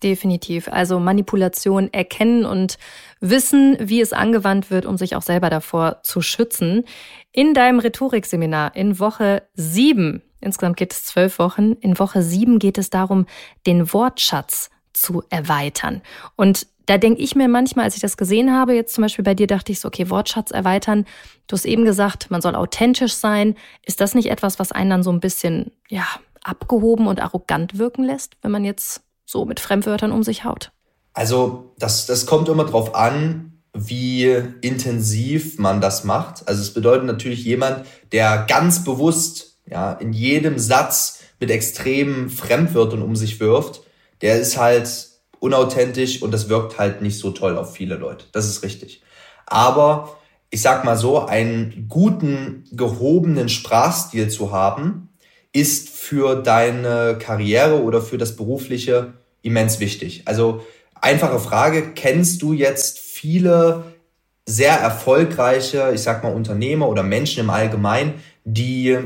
Definitiv. Also Manipulation erkennen und wissen, wie es angewandt wird, um sich auch selber davor zu schützen. In deinem Rhetorikseminar in Woche sieben, insgesamt geht es zwölf Wochen, in Woche sieben geht es darum, den Wortschatz zu erweitern. Und da denke ich mir manchmal, als ich das gesehen habe, jetzt zum Beispiel bei dir, dachte ich so, okay, Wortschatz erweitern. Du hast eben gesagt, man soll authentisch sein. Ist das nicht etwas, was einen dann so ein bisschen, ja, abgehoben und arrogant wirken lässt, wenn man jetzt so mit Fremdwörtern um sich haut? Also, das, das kommt immer drauf an, wie intensiv man das macht. Also, es bedeutet natürlich jemand, der ganz bewusst, ja, in jedem Satz mit extremen Fremdwörtern um sich wirft, der ist halt unauthentisch und das wirkt halt nicht so toll auf viele Leute. Das ist richtig. Aber ich sag mal so, einen guten, gehobenen Sprachstil zu haben, ist für deine Karriere oder für das Berufliche immens wichtig. Also einfache Frage, kennst du jetzt viele sehr erfolgreiche, ich sag mal Unternehmer oder Menschen im Allgemeinen, die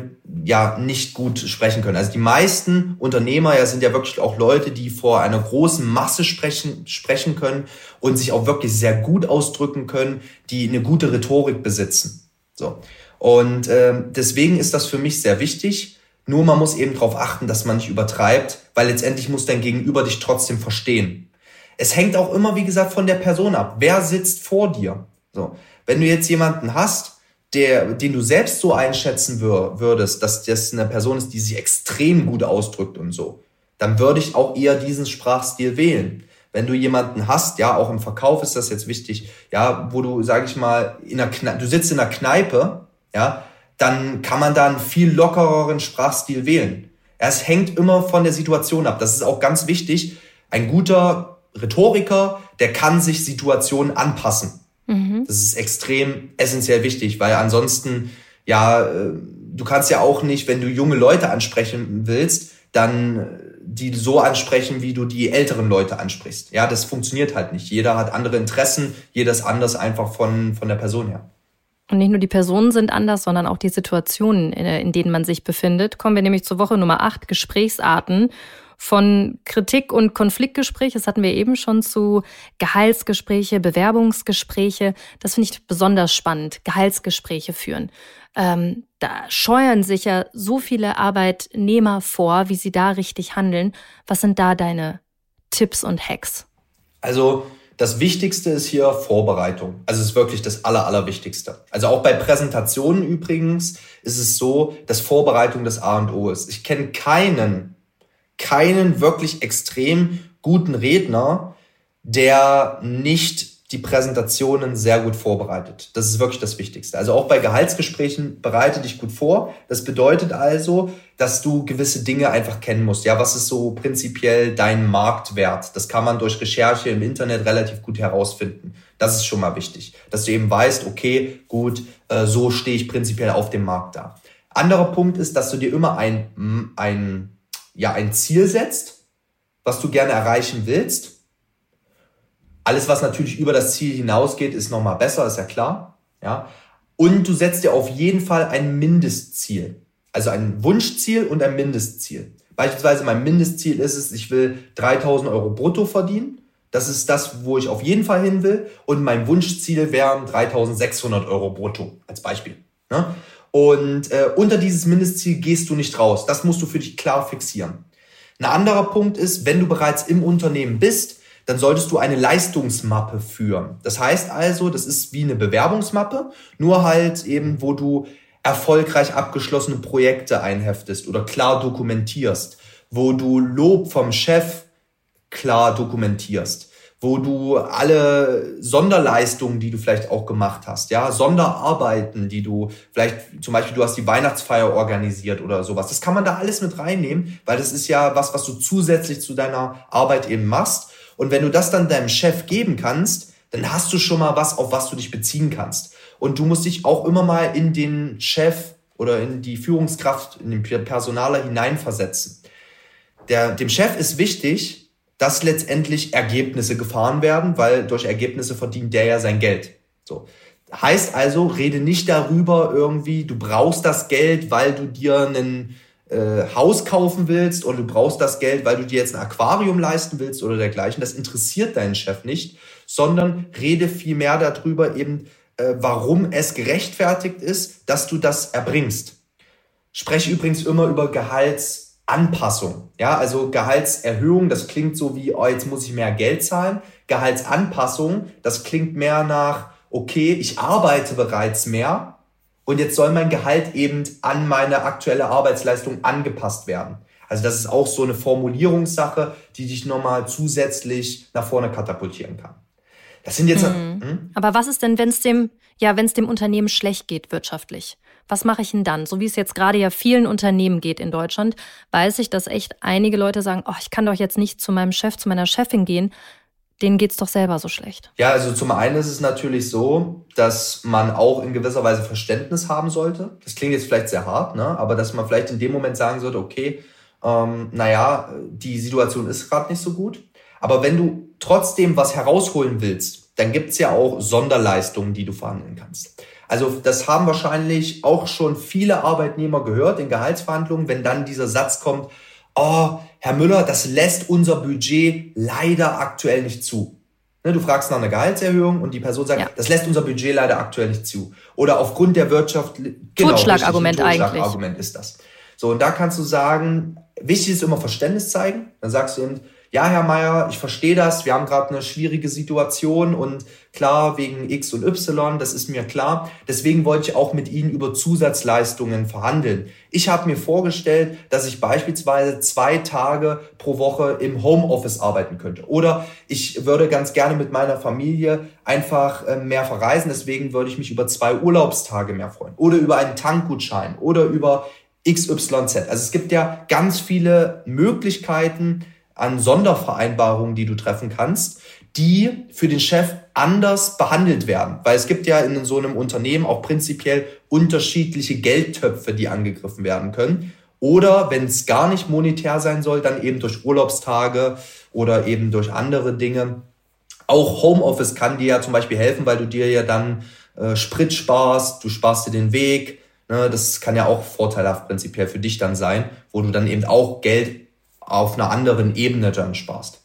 ja nicht gut sprechen können. Also die meisten Unternehmer ja sind ja wirklich auch Leute, die vor einer großen Masse sprechen, sprechen können und sich auch wirklich sehr gut ausdrücken können, die eine gute Rhetorik besitzen. So. Und äh, deswegen ist das für mich sehr wichtig. Nur man muss eben darauf achten, dass man nicht übertreibt, weil letztendlich muss dein Gegenüber dich trotzdem verstehen. Es hängt auch immer, wie gesagt, von der Person ab. Wer sitzt vor dir? So. Wenn du jetzt jemanden hast, der, den du selbst so einschätzen wür würdest, dass das eine Person ist, die sich extrem gut ausdrückt und so, dann würde ich auch eher diesen Sprachstil wählen. Wenn du jemanden hast, ja, auch im Verkauf ist das jetzt wichtig, ja, wo du, sag ich mal, in einer du sitzt in einer Kneipe, ja, dann kann man da einen viel lockereren Sprachstil wählen. Es hängt immer von der Situation ab. Das ist auch ganz wichtig. Ein guter Rhetoriker, der kann sich Situationen anpassen. Mhm. Das ist extrem essentiell wichtig, weil ansonsten, ja, äh, du kannst ja auch nicht, wenn du junge Leute ansprechen willst, dann äh, die so ansprechen, wie du die älteren Leute ansprichst. Ja, das funktioniert halt nicht. Jeder hat andere Interessen, jeder ist anders einfach von, von der Person her. Und nicht nur die Personen sind anders, sondern auch die Situationen, in denen man sich befindet. Kommen wir nämlich zur Woche Nummer 8, Gesprächsarten von Kritik und Konfliktgespräch, das hatten wir eben schon zu Gehaltsgespräche, Bewerbungsgespräche. Das finde ich besonders spannend, Gehaltsgespräche führen. Ähm, da scheuern sich ja so viele Arbeitnehmer vor, wie sie da richtig handeln. Was sind da deine Tipps und Hacks? Also das Wichtigste ist hier Vorbereitung. Also es ist wirklich das Aller, Allerwichtigste. Also auch bei Präsentationen übrigens ist es so, dass Vorbereitung das A und O ist. Ich kenne keinen keinen wirklich extrem guten Redner, der nicht die Präsentationen sehr gut vorbereitet. Das ist wirklich das Wichtigste. Also auch bei Gehaltsgesprächen bereite dich gut vor. Das bedeutet also, dass du gewisse Dinge einfach kennen musst. Ja, was ist so prinzipiell dein Marktwert? Das kann man durch Recherche im Internet relativ gut herausfinden. Das ist schon mal wichtig, dass du eben weißt, okay, gut, äh, so stehe ich prinzipiell auf dem Markt da. Anderer Punkt ist, dass du dir immer ein, ein ja ein Ziel setzt, was du gerne erreichen willst. Alles, was natürlich über das Ziel hinausgeht, ist nochmal besser, ist ja klar. Ja. Und du setzt dir auf jeden Fall ein Mindestziel. Also ein Wunschziel und ein Mindestziel. Beispielsweise mein Mindestziel ist es, ich will 3000 Euro brutto verdienen. Das ist das, wo ich auf jeden Fall hin will. Und mein Wunschziel wären 3600 Euro brutto als Beispiel. Ne? Und äh, unter dieses Mindestziel gehst du nicht raus. Das musst du für dich klar fixieren. Ein anderer Punkt ist, wenn du bereits im Unternehmen bist, dann solltest du eine Leistungsmappe führen. Das heißt also, das ist wie eine Bewerbungsmappe, nur halt eben, wo du erfolgreich abgeschlossene Projekte einheftest oder klar dokumentierst, wo du Lob vom Chef klar dokumentierst, wo du alle Sonderleistungen, die du vielleicht auch gemacht hast, ja, Sonderarbeiten, die du vielleicht, zum Beispiel, du hast die Weihnachtsfeier organisiert oder sowas, das kann man da alles mit reinnehmen, weil das ist ja was, was du zusätzlich zu deiner Arbeit eben machst. Und wenn du das dann deinem Chef geben kannst, dann hast du schon mal was, auf was du dich beziehen kannst. Und du musst dich auch immer mal in den Chef oder in die Führungskraft, in den Personaler hineinversetzen. Der, dem Chef ist wichtig, dass letztendlich Ergebnisse gefahren werden, weil durch Ergebnisse verdient der ja sein Geld. So. Heißt also, rede nicht darüber irgendwie, du brauchst das Geld, weil du dir ein äh, Haus kaufen willst oder du brauchst das Geld, weil du dir jetzt ein Aquarium leisten willst oder dergleichen. Das interessiert deinen Chef nicht, sondern rede viel mehr darüber eben, äh, warum es gerechtfertigt ist, dass du das erbringst. Spreche übrigens immer über Gehalts Anpassung. Ja, also Gehaltserhöhung, das klingt so wie, oh, jetzt muss ich mehr Geld zahlen. Gehaltsanpassung, das klingt mehr nach, okay, ich arbeite bereits mehr und jetzt soll mein Gehalt eben an meine aktuelle Arbeitsleistung angepasst werden. Also das ist auch so eine Formulierungssache, die dich nochmal zusätzlich nach vorne katapultieren kann. Das sind jetzt. Mhm. Hm? Aber was ist denn, wenn es dem, ja, wenn es dem Unternehmen schlecht geht wirtschaftlich? Was mache ich denn dann? So wie es jetzt gerade ja vielen Unternehmen geht in Deutschland, weiß ich, dass echt einige Leute sagen, oh, ich kann doch jetzt nicht zu meinem Chef, zu meiner Chefin gehen. Denen geht's doch selber so schlecht. Ja, also zum einen ist es natürlich so, dass man auch in gewisser Weise Verständnis haben sollte. Das klingt jetzt vielleicht sehr hart, ne? aber dass man vielleicht in dem Moment sagen sollte, okay, ähm, naja, die Situation ist gerade nicht so gut. Aber wenn du trotzdem was herausholen willst, dann gibt's ja auch Sonderleistungen, die du verhandeln kannst. Also das haben wahrscheinlich auch schon viele Arbeitnehmer gehört in Gehaltsverhandlungen, wenn dann dieser Satz kommt, oh, Herr Müller, das lässt unser Budget leider aktuell nicht zu. Ne, du fragst nach einer Gehaltserhöhung und die Person sagt, ja. das lässt unser Budget leider aktuell nicht zu. Oder aufgrund der Wirtschaft. Genau, Totschlagargument eigentlich. Totschlagargument ist das. So, und da kannst du sagen, wichtig ist immer Verständnis zeigen. Dann sagst du eben, ja, Herr Meier, ich verstehe das, wir haben gerade eine schwierige Situation und klar, wegen X und Y, das ist mir klar. Deswegen wollte ich auch mit Ihnen über Zusatzleistungen verhandeln. Ich habe mir vorgestellt, dass ich beispielsweise zwei Tage pro Woche im Homeoffice arbeiten könnte. Oder ich würde ganz gerne mit meiner Familie einfach äh, mehr verreisen, deswegen würde ich mich über zwei Urlaubstage mehr freuen. Oder über einen Tankgutschein oder über XYZ. Also es gibt ja ganz viele Möglichkeiten, an Sondervereinbarungen, die du treffen kannst, die für den Chef anders behandelt werden. Weil es gibt ja in so einem Unternehmen auch prinzipiell unterschiedliche Geldtöpfe, die angegriffen werden können. Oder wenn es gar nicht monetär sein soll, dann eben durch Urlaubstage oder eben durch andere Dinge. Auch Homeoffice kann dir ja zum Beispiel helfen, weil du dir ja dann äh, Sprit sparst, du sparst dir den Weg. Ne? Das kann ja auch vorteilhaft prinzipiell für dich dann sein, wo du dann eben auch Geld auf einer anderen Ebene dann sparst.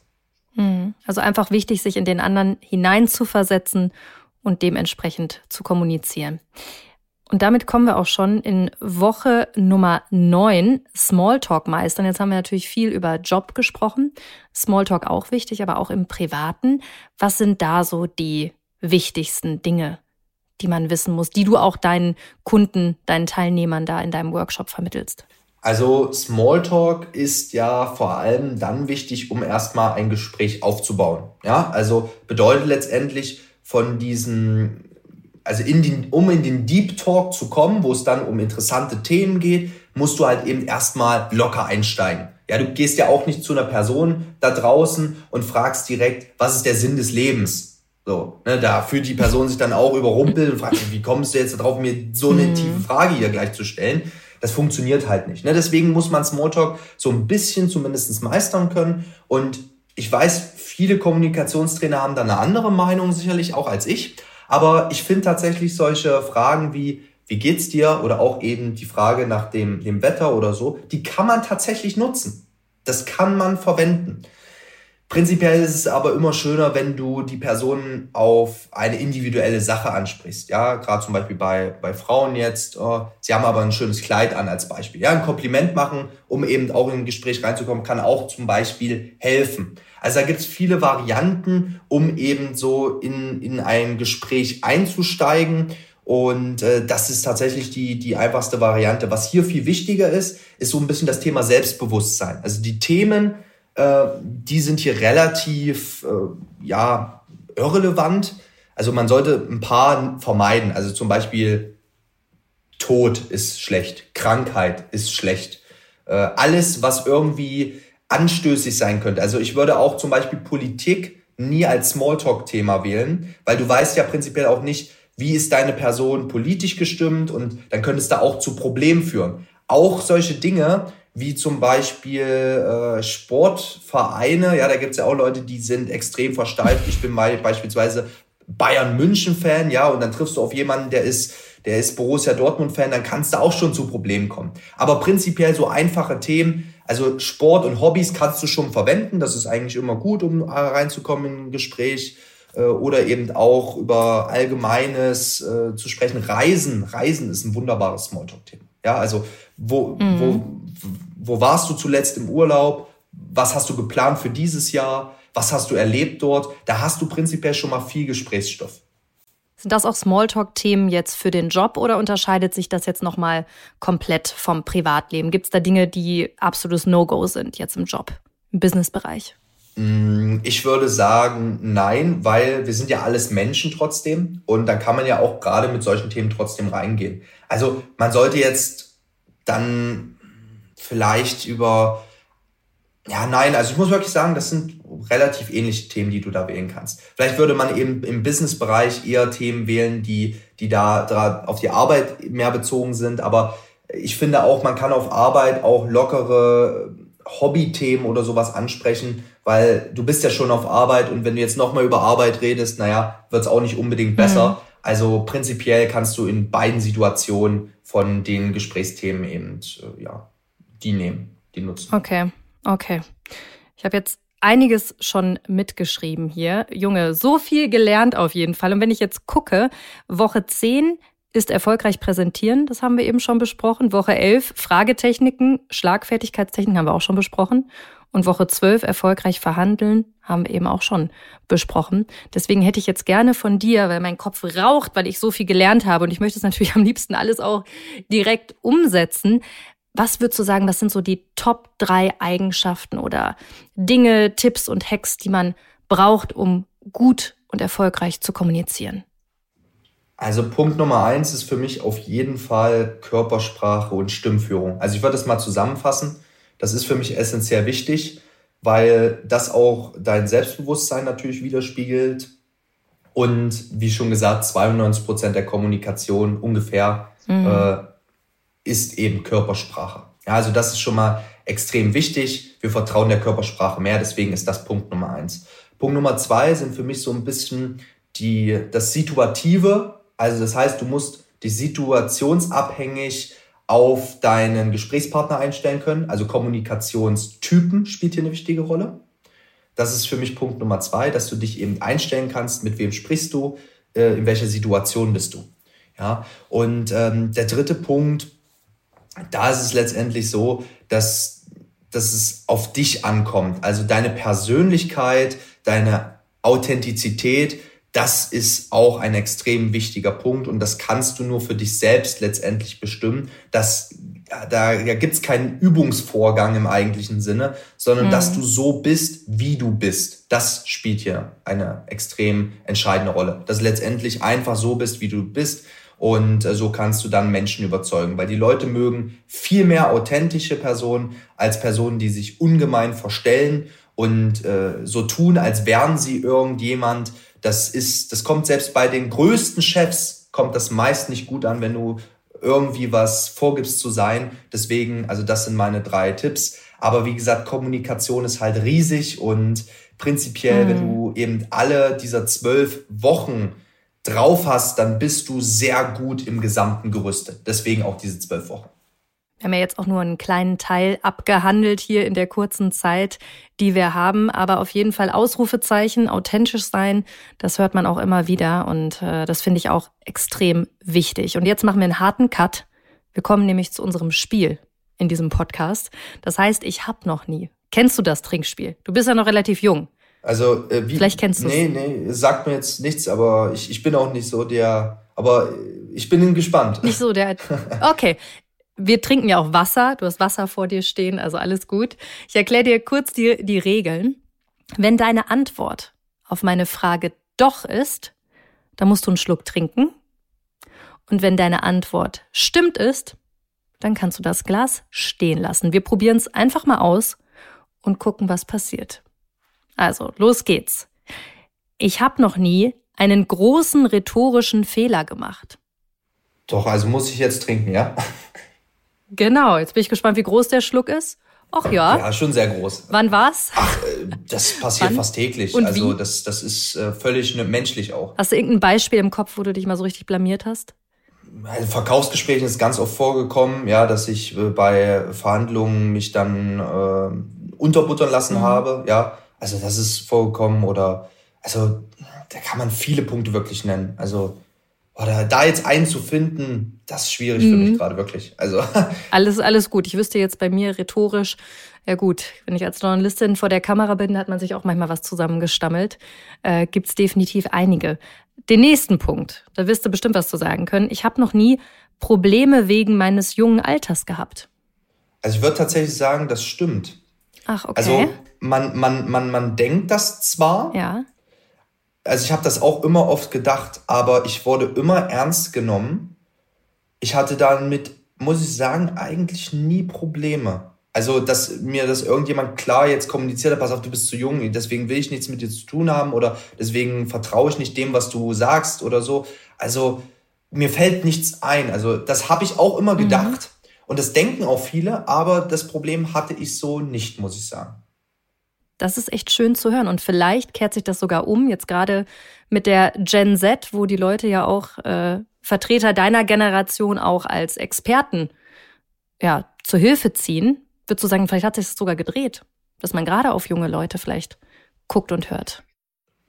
Hm. Also einfach wichtig, sich in den anderen hineinzuversetzen und dementsprechend zu kommunizieren. Und damit kommen wir auch schon in Woche Nummer 9, Smalltalk meistern. Jetzt haben wir natürlich viel über Job gesprochen. Smalltalk auch wichtig, aber auch im Privaten. Was sind da so die wichtigsten Dinge, die man wissen muss, die du auch deinen Kunden, deinen Teilnehmern da in deinem Workshop vermittelst? Also Smalltalk ist ja vor allem dann wichtig, um erstmal ein Gespräch aufzubauen. Ja, also bedeutet letztendlich von diesen, also in den, um in den Deep Talk zu kommen, wo es dann um interessante Themen geht, musst du halt eben erstmal locker einsteigen. Ja, du gehst ja auch nicht zu einer Person da draußen und fragst direkt, was ist der Sinn des Lebens? So, ne, da fühlt die Person sich dann auch überrumpelt und fragt, wie kommst du jetzt darauf, mir so eine mhm. tiefe Frage hier gleich zu stellen? Das funktioniert halt nicht. Ne? Deswegen muss man Smalltalk so ein bisschen zumindest meistern können. Und ich weiß, viele Kommunikationstrainer haben da eine andere Meinung sicherlich auch als ich. Aber ich finde tatsächlich solche Fragen wie, wie geht's dir? Oder auch eben die Frage nach dem, dem Wetter oder so, die kann man tatsächlich nutzen. Das kann man verwenden. Prinzipiell ist es aber immer schöner, wenn du die Person auf eine individuelle Sache ansprichst. Ja, gerade zum Beispiel bei, bei Frauen jetzt. Oh, sie haben aber ein schönes Kleid an als Beispiel. Ja, ein Kompliment machen, um eben auch in ein Gespräch reinzukommen, kann auch zum Beispiel helfen. Also da gibt es viele Varianten, um eben so in, in ein Gespräch einzusteigen. Und äh, das ist tatsächlich die, die einfachste Variante. Was hier viel wichtiger ist, ist so ein bisschen das Thema Selbstbewusstsein. Also die Themen, äh, die sind hier relativ, äh, ja, irrelevant. Also man sollte ein paar vermeiden. Also zum Beispiel Tod ist schlecht, Krankheit ist schlecht. Äh, alles, was irgendwie anstößig sein könnte. Also ich würde auch zum Beispiel Politik nie als Smalltalk-Thema wählen, weil du weißt ja prinzipiell auch nicht, wie ist deine Person politisch gestimmt und dann könnte es da auch zu Problemen führen. Auch solche Dinge wie zum Beispiel äh, Sportvereine. Ja, da gibt's ja auch Leute, die sind extrem versteift. Ich bin mal beispielsweise Bayern München Fan, ja, und dann triffst du auf jemanden, der ist der ist Borussia Dortmund Fan, dann kannst du auch schon zu Problemen kommen. Aber prinzipiell so einfache Themen, also Sport und Hobbys kannst du schon verwenden, das ist eigentlich immer gut, um reinzukommen in ein Gespräch äh, oder eben auch über Allgemeines äh, zu sprechen. Reisen, Reisen ist ein wunderbares Smalltalk-Thema. Ja, also wo, mhm. wo, wo warst du zuletzt im Urlaub? Was hast du geplant für dieses Jahr? Was hast du erlebt dort? Da hast du prinzipiell schon mal viel Gesprächsstoff. Sind das auch Smalltalk-Themen jetzt für den Job oder unterscheidet sich das jetzt nochmal komplett vom Privatleben? Gibt es da Dinge, die absolutes No-Go sind jetzt im Job, im Businessbereich? Mm, ich würde sagen, nein, weil wir sind ja alles Menschen trotzdem und dann kann man ja auch gerade mit solchen Themen trotzdem reingehen. Also man sollte jetzt dann vielleicht über, ja, nein, also ich muss wirklich sagen, das sind relativ ähnliche Themen, die du da wählen kannst. Vielleicht würde man eben im Businessbereich eher Themen wählen, die, die da auf die Arbeit mehr bezogen sind, aber ich finde auch, man kann auf Arbeit auch lockere Hobbythemen oder sowas ansprechen, weil du bist ja schon auf Arbeit und wenn du jetzt nochmal über Arbeit redest, naja, wird es auch nicht unbedingt besser. Mhm. Also prinzipiell kannst du in beiden Situationen von den Gesprächsthemen eben äh, ja, die nehmen, die nutzen. Okay, okay. Ich habe jetzt einiges schon mitgeschrieben hier. Junge, so viel gelernt auf jeden Fall. Und wenn ich jetzt gucke, Woche 10 ist erfolgreich präsentieren, das haben wir eben schon besprochen. Woche 11 Fragetechniken, Schlagfertigkeitstechniken haben wir auch schon besprochen. Und Woche 12 erfolgreich verhandeln, haben wir eben auch schon besprochen. Deswegen hätte ich jetzt gerne von dir, weil mein Kopf raucht, weil ich so viel gelernt habe und ich möchte es natürlich am liebsten alles auch direkt umsetzen. Was würdest du sagen, was sind so die Top drei Eigenschaften oder Dinge, Tipps und Hacks, die man braucht, um gut und erfolgreich zu kommunizieren? Also Punkt Nummer eins ist für mich auf jeden Fall Körpersprache und Stimmführung. Also ich würde das mal zusammenfassen. Das ist für mich essentiell wichtig, weil das auch dein Selbstbewusstsein natürlich widerspiegelt. Und wie schon gesagt, 92 Prozent der Kommunikation ungefähr mhm. äh, ist eben Körpersprache. Ja, also das ist schon mal extrem wichtig. Wir vertrauen der Körpersprache mehr, deswegen ist das Punkt Nummer eins. Punkt Nummer zwei sind für mich so ein bisschen die, das Situative, also das heißt, du musst dich situationsabhängig auf deinen Gesprächspartner einstellen können. Also Kommunikationstypen spielt hier eine wichtige Rolle. Das ist für mich Punkt Nummer zwei, dass du dich eben einstellen kannst, mit wem sprichst du, äh, in welcher Situation bist du. Ja, und ähm, der dritte Punkt, da ist es letztendlich so, dass, dass es auf dich ankommt. Also deine Persönlichkeit, deine Authentizität, das ist auch ein extrem wichtiger Punkt und das kannst du nur für dich selbst letztendlich bestimmen. Das, da, da gibt es keinen Übungsvorgang im eigentlichen Sinne, sondern mhm. dass du so bist, wie du bist. Das spielt hier eine extrem entscheidende Rolle. Dass du letztendlich einfach so bist, wie du bist. Und äh, so kannst du dann Menschen überzeugen, weil die Leute mögen viel mehr authentische Personen als Personen, die sich ungemein verstellen und äh, so tun, als wären sie irgendjemand, das ist, das kommt selbst bei den größten Chefs, kommt das meist nicht gut an, wenn du irgendwie was vorgibst zu sein. Deswegen, also das sind meine drei Tipps. Aber wie gesagt, Kommunikation ist halt riesig und prinzipiell, mhm. wenn du eben alle dieser zwölf Wochen drauf hast, dann bist du sehr gut im Gesamten gerüstet. Deswegen auch diese zwölf Wochen. Wir haben ja jetzt auch nur einen kleinen Teil abgehandelt hier in der kurzen Zeit, die wir haben. Aber auf jeden Fall Ausrufezeichen, authentisch sein, das hört man auch immer wieder. Und äh, das finde ich auch extrem wichtig. Und jetzt machen wir einen harten Cut. Wir kommen nämlich zu unserem Spiel in diesem Podcast. Das heißt, ich habe noch nie. Kennst du das Trinkspiel? Du bist ja noch relativ jung. Also, äh, wie, Vielleicht kennst du. Nee, nee, sagt mir jetzt nichts, aber ich, ich bin auch nicht so der. Aber ich bin gespannt. Nicht so der. Okay, wir trinken ja auch Wasser. Du hast Wasser vor dir stehen, also alles gut. Ich erkläre dir kurz die, die Regeln. Wenn deine Antwort auf meine Frage doch ist, dann musst du einen Schluck trinken. Und wenn deine Antwort stimmt ist, dann kannst du das Glas stehen lassen. Wir probieren es einfach mal aus und gucken, was passiert. Also, los geht's. Ich habe noch nie einen großen rhetorischen Fehler gemacht. Doch, also muss ich jetzt trinken, ja? Genau, jetzt bin ich gespannt, wie groß der Schluck ist. Ach ja. Ja, schon sehr groß. Wann war's? Ach, äh, das passiert Wann? fast täglich. Und also wie? das, das ist äh, völlig ne, menschlich auch. Hast du irgendein Beispiel im Kopf, wo du dich mal so richtig blamiert hast? In Verkaufsgesprächen ist ganz oft vorgekommen, ja, dass ich äh, bei Verhandlungen mich dann äh, unterbuttern lassen mhm. habe, ja. Also das ist vorgekommen oder also da kann man viele Punkte wirklich nennen. Also oder da jetzt einen zu finden, das ist schwierig mhm. für mich mhm. gerade wirklich. Also alles, alles gut. Ich wüsste jetzt bei mir rhetorisch, ja gut, wenn ich als Journalistin vor der Kamera bin, hat man sich auch manchmal was zusammengestammelt. Äh, Gibt es definitiv einige. Den nächsten Punkt, da wirst du bestimmt was zu sagen können. Ich habe noch nie Probleme wegen meines jungen Alters gehabt. Also ich würde tatsächlich sagen, das stimmt. Ach, okay. Also man, man, man, man denkt das zwar, ja also ich habe das auch immer oft gedacht, aber ich wurde immer ernst genommen. Ich hatte damit, muss ich sagen, eigentlich nie Probleme. Also, dass mir das irgendjemand klar jetzt kommuniziert hat, pass auf, du bist zu jung, deswegen will ich nichts mit dir zu tun haben oder deswegen vertraue ich nicht dem, was du sagst oder so. Also, mir fällt nichts ein. Also, das habe ich auch immer mhm. gedacht. Mhm. Und das denken auch viele, aber das Problem hatte ich so nicht, muss ich sagen. Das ist echt schön zu hören. Und vielleicht kehrt sich das sogar um, jetzt gerade mit der Gen Z, wo die Leute ja auch äh, Vertreter deiner Generation auch als Experten ja, zur Hilfe ziehen. Würdest du sagen, vielleicht hat sich das sogar gedreht, dass man gerade auf junge Leute vielleicht guckt und hört?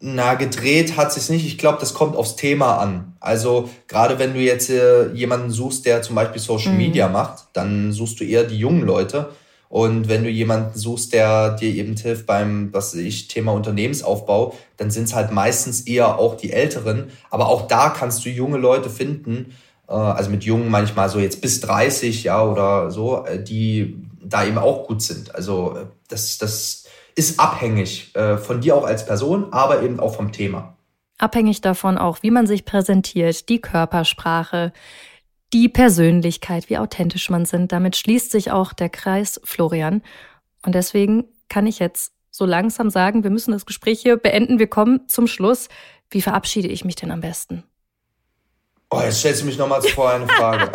Na, gedreht hat sich's nicht. Ich glaube, das kommt aufs Thema an. Also gerade wenn du jetzt äh, jemanden suchst, der zum Beispiel Social mhm. Media macht, dann suchst du eher die jungen Leute. Und wenn du jemanden suchst, der dir eben hilft beim, was ich, Thema Unternehmensaufbau, dann sind es halt meistens eher auch die Älteren. Aber auch da kannst du junge Leute finden, äh, also mit jungen manchmal so jetzt bis 30, ja, oder so, äh, die da eben auch gut sind. Also äh, das, das ist abhängig von dir auch als Person, aber eben auch vom Thema. Abhängig davon auch, wie man sich präsentiert, die Körpersprache, die Persönlichkeit, wie authentisch man sind. Damit schließt sich auch der Kreis, Florian. Und deswegen kann ich jetzt so langsam sagen, wir müssen das Gespräch hier beenden. Wir kommen zum Schluss. Wie verabschiede ich mich denn am besten? Oh, jetzt stellst du mich nochmals vor eine Frage.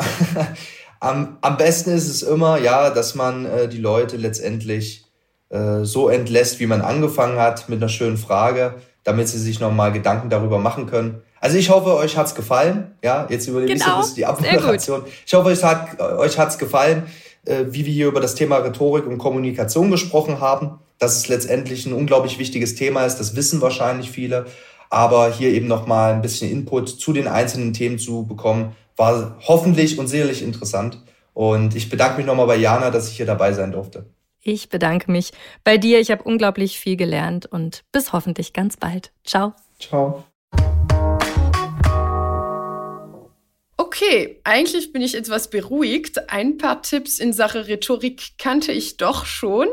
am, am besten ist es immer, ja, dass man äh, die Leute letztendlich äh, so entlässt, wie man angefangen hat, mit einer schönen Frage, damit sie sich nochmal Gedanken darüber machen können. Also ich hoffe, euch hat's gefallen. Ja, jetzt übernehme genau. ich so ein bisschen die Abmoderation. Ich hoffe, euch hat euch hat's gefallen, äh, wie wir hier über das Thema Rhetorik und Kommunikation gesprochen haben. Dass es letztendlich ein unglaublich wichtiges Thema ist, das wissen wahrscheinlich viele. Aber hier eben nochmal ein bisschen Input zu den einzelnen Themen zu bekommen, war hoffentlich und sicherlich interessant. Und ich bedanke mich nochmal bei Jana, dass ich hier dabei sein durfte. Ich bedanke mich bei dir. Ich habe unglaublich viel gelernt und bis hoffentlich ganz bald. Ciao. Ciao. Okay, eigentlich bin ich etwas beruhigt. Ein paar Tipps in Sache Rhetorik kannte ich doch schon.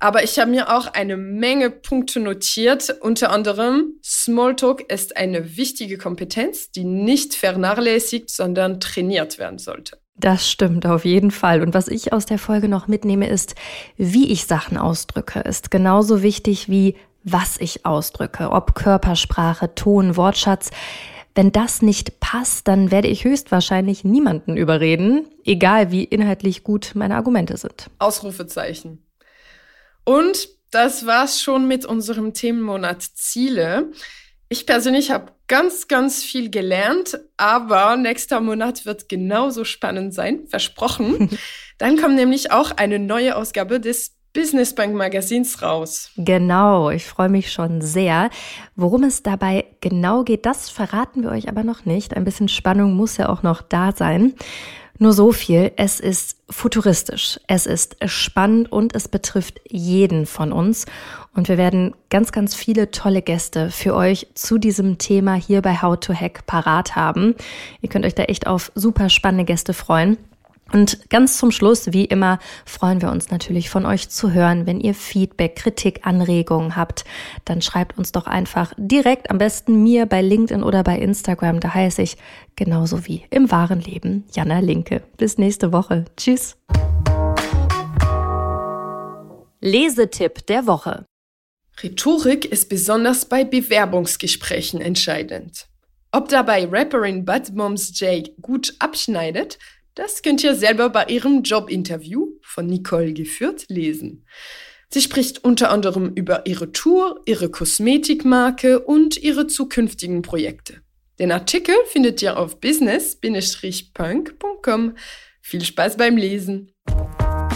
Aber ich habe mir auch eine Menge Punkte notiert. Unter anderem, Smalltalk ist eine wichtige Kompetenz, die nicht vernachlässigt, sondern trainiert werden sollte. Das stimmt auf jeden Fall. Und was ich aus der Folge noch mitnehme, ist, wie ich Sachen ausdrücke, ist genauso wichtig wie was ich ausdrücke, ob Körpersprache, Ton, Wortschatz. Wenn das nicht passt, dann werde ich höchstwahrscheinlich niemanden überreden, egal wie inhaltlich gut meine Argumente sind. Ausrufezeichen. Und das war's schon mit unserem Themenmonat Ziele. Ich persönlich habe ganz, ganz viel gelernt, aber nächster Monat wird genauso spannend sein, versprochen. Dann kommt nämlich auch eine neue Ausgabe des Business Bank Magazins raus. Genau, ich freue mich schon sehr. Worum es dabei genau geht, das verraten wir euch aber noch nicht. Ein bisschen Spannung muss ja auch noch da sein. Nur so viel, es ist futuristisch, es ist spannend und es betrifft jeden von uns. Und wir werden ganz, ganz viele tolle Gäste für euch zu diesem Thema hier bei How to Hack parat haben. Ihr könnt euch da echt auf super spannende Gäste freuen. Und ganz zum Schluss, wie immer, freuen wir uns natürlich von euch zu hören. Wenn ihr Feedback, Kritik, Anregungen habt, dann schreibt uns doch einfach direkt, am besten mir bei LinkedIn oder bei Instagram. Da heiße ich genauso wie im wahren Leben Jana Linke. Bis nächste Woche. Tschüss. Lesetipp der Woche. Rhetorik ist besonders bei Bewerbungsgesprächen entscheidend. Ob dabei Rapperin Bud Moms Jake gut abschneidet, das könnt ihr selber bei ihrem Jobinterview von Nicole geführt lesen. Sie spricht unter anderem über ihre Tour, ihre Kosmetikmarke und ihre zukünftigen Projekte. Den Artikel findet ihr auf business-punk.com. Viel Spaß beim Lesen!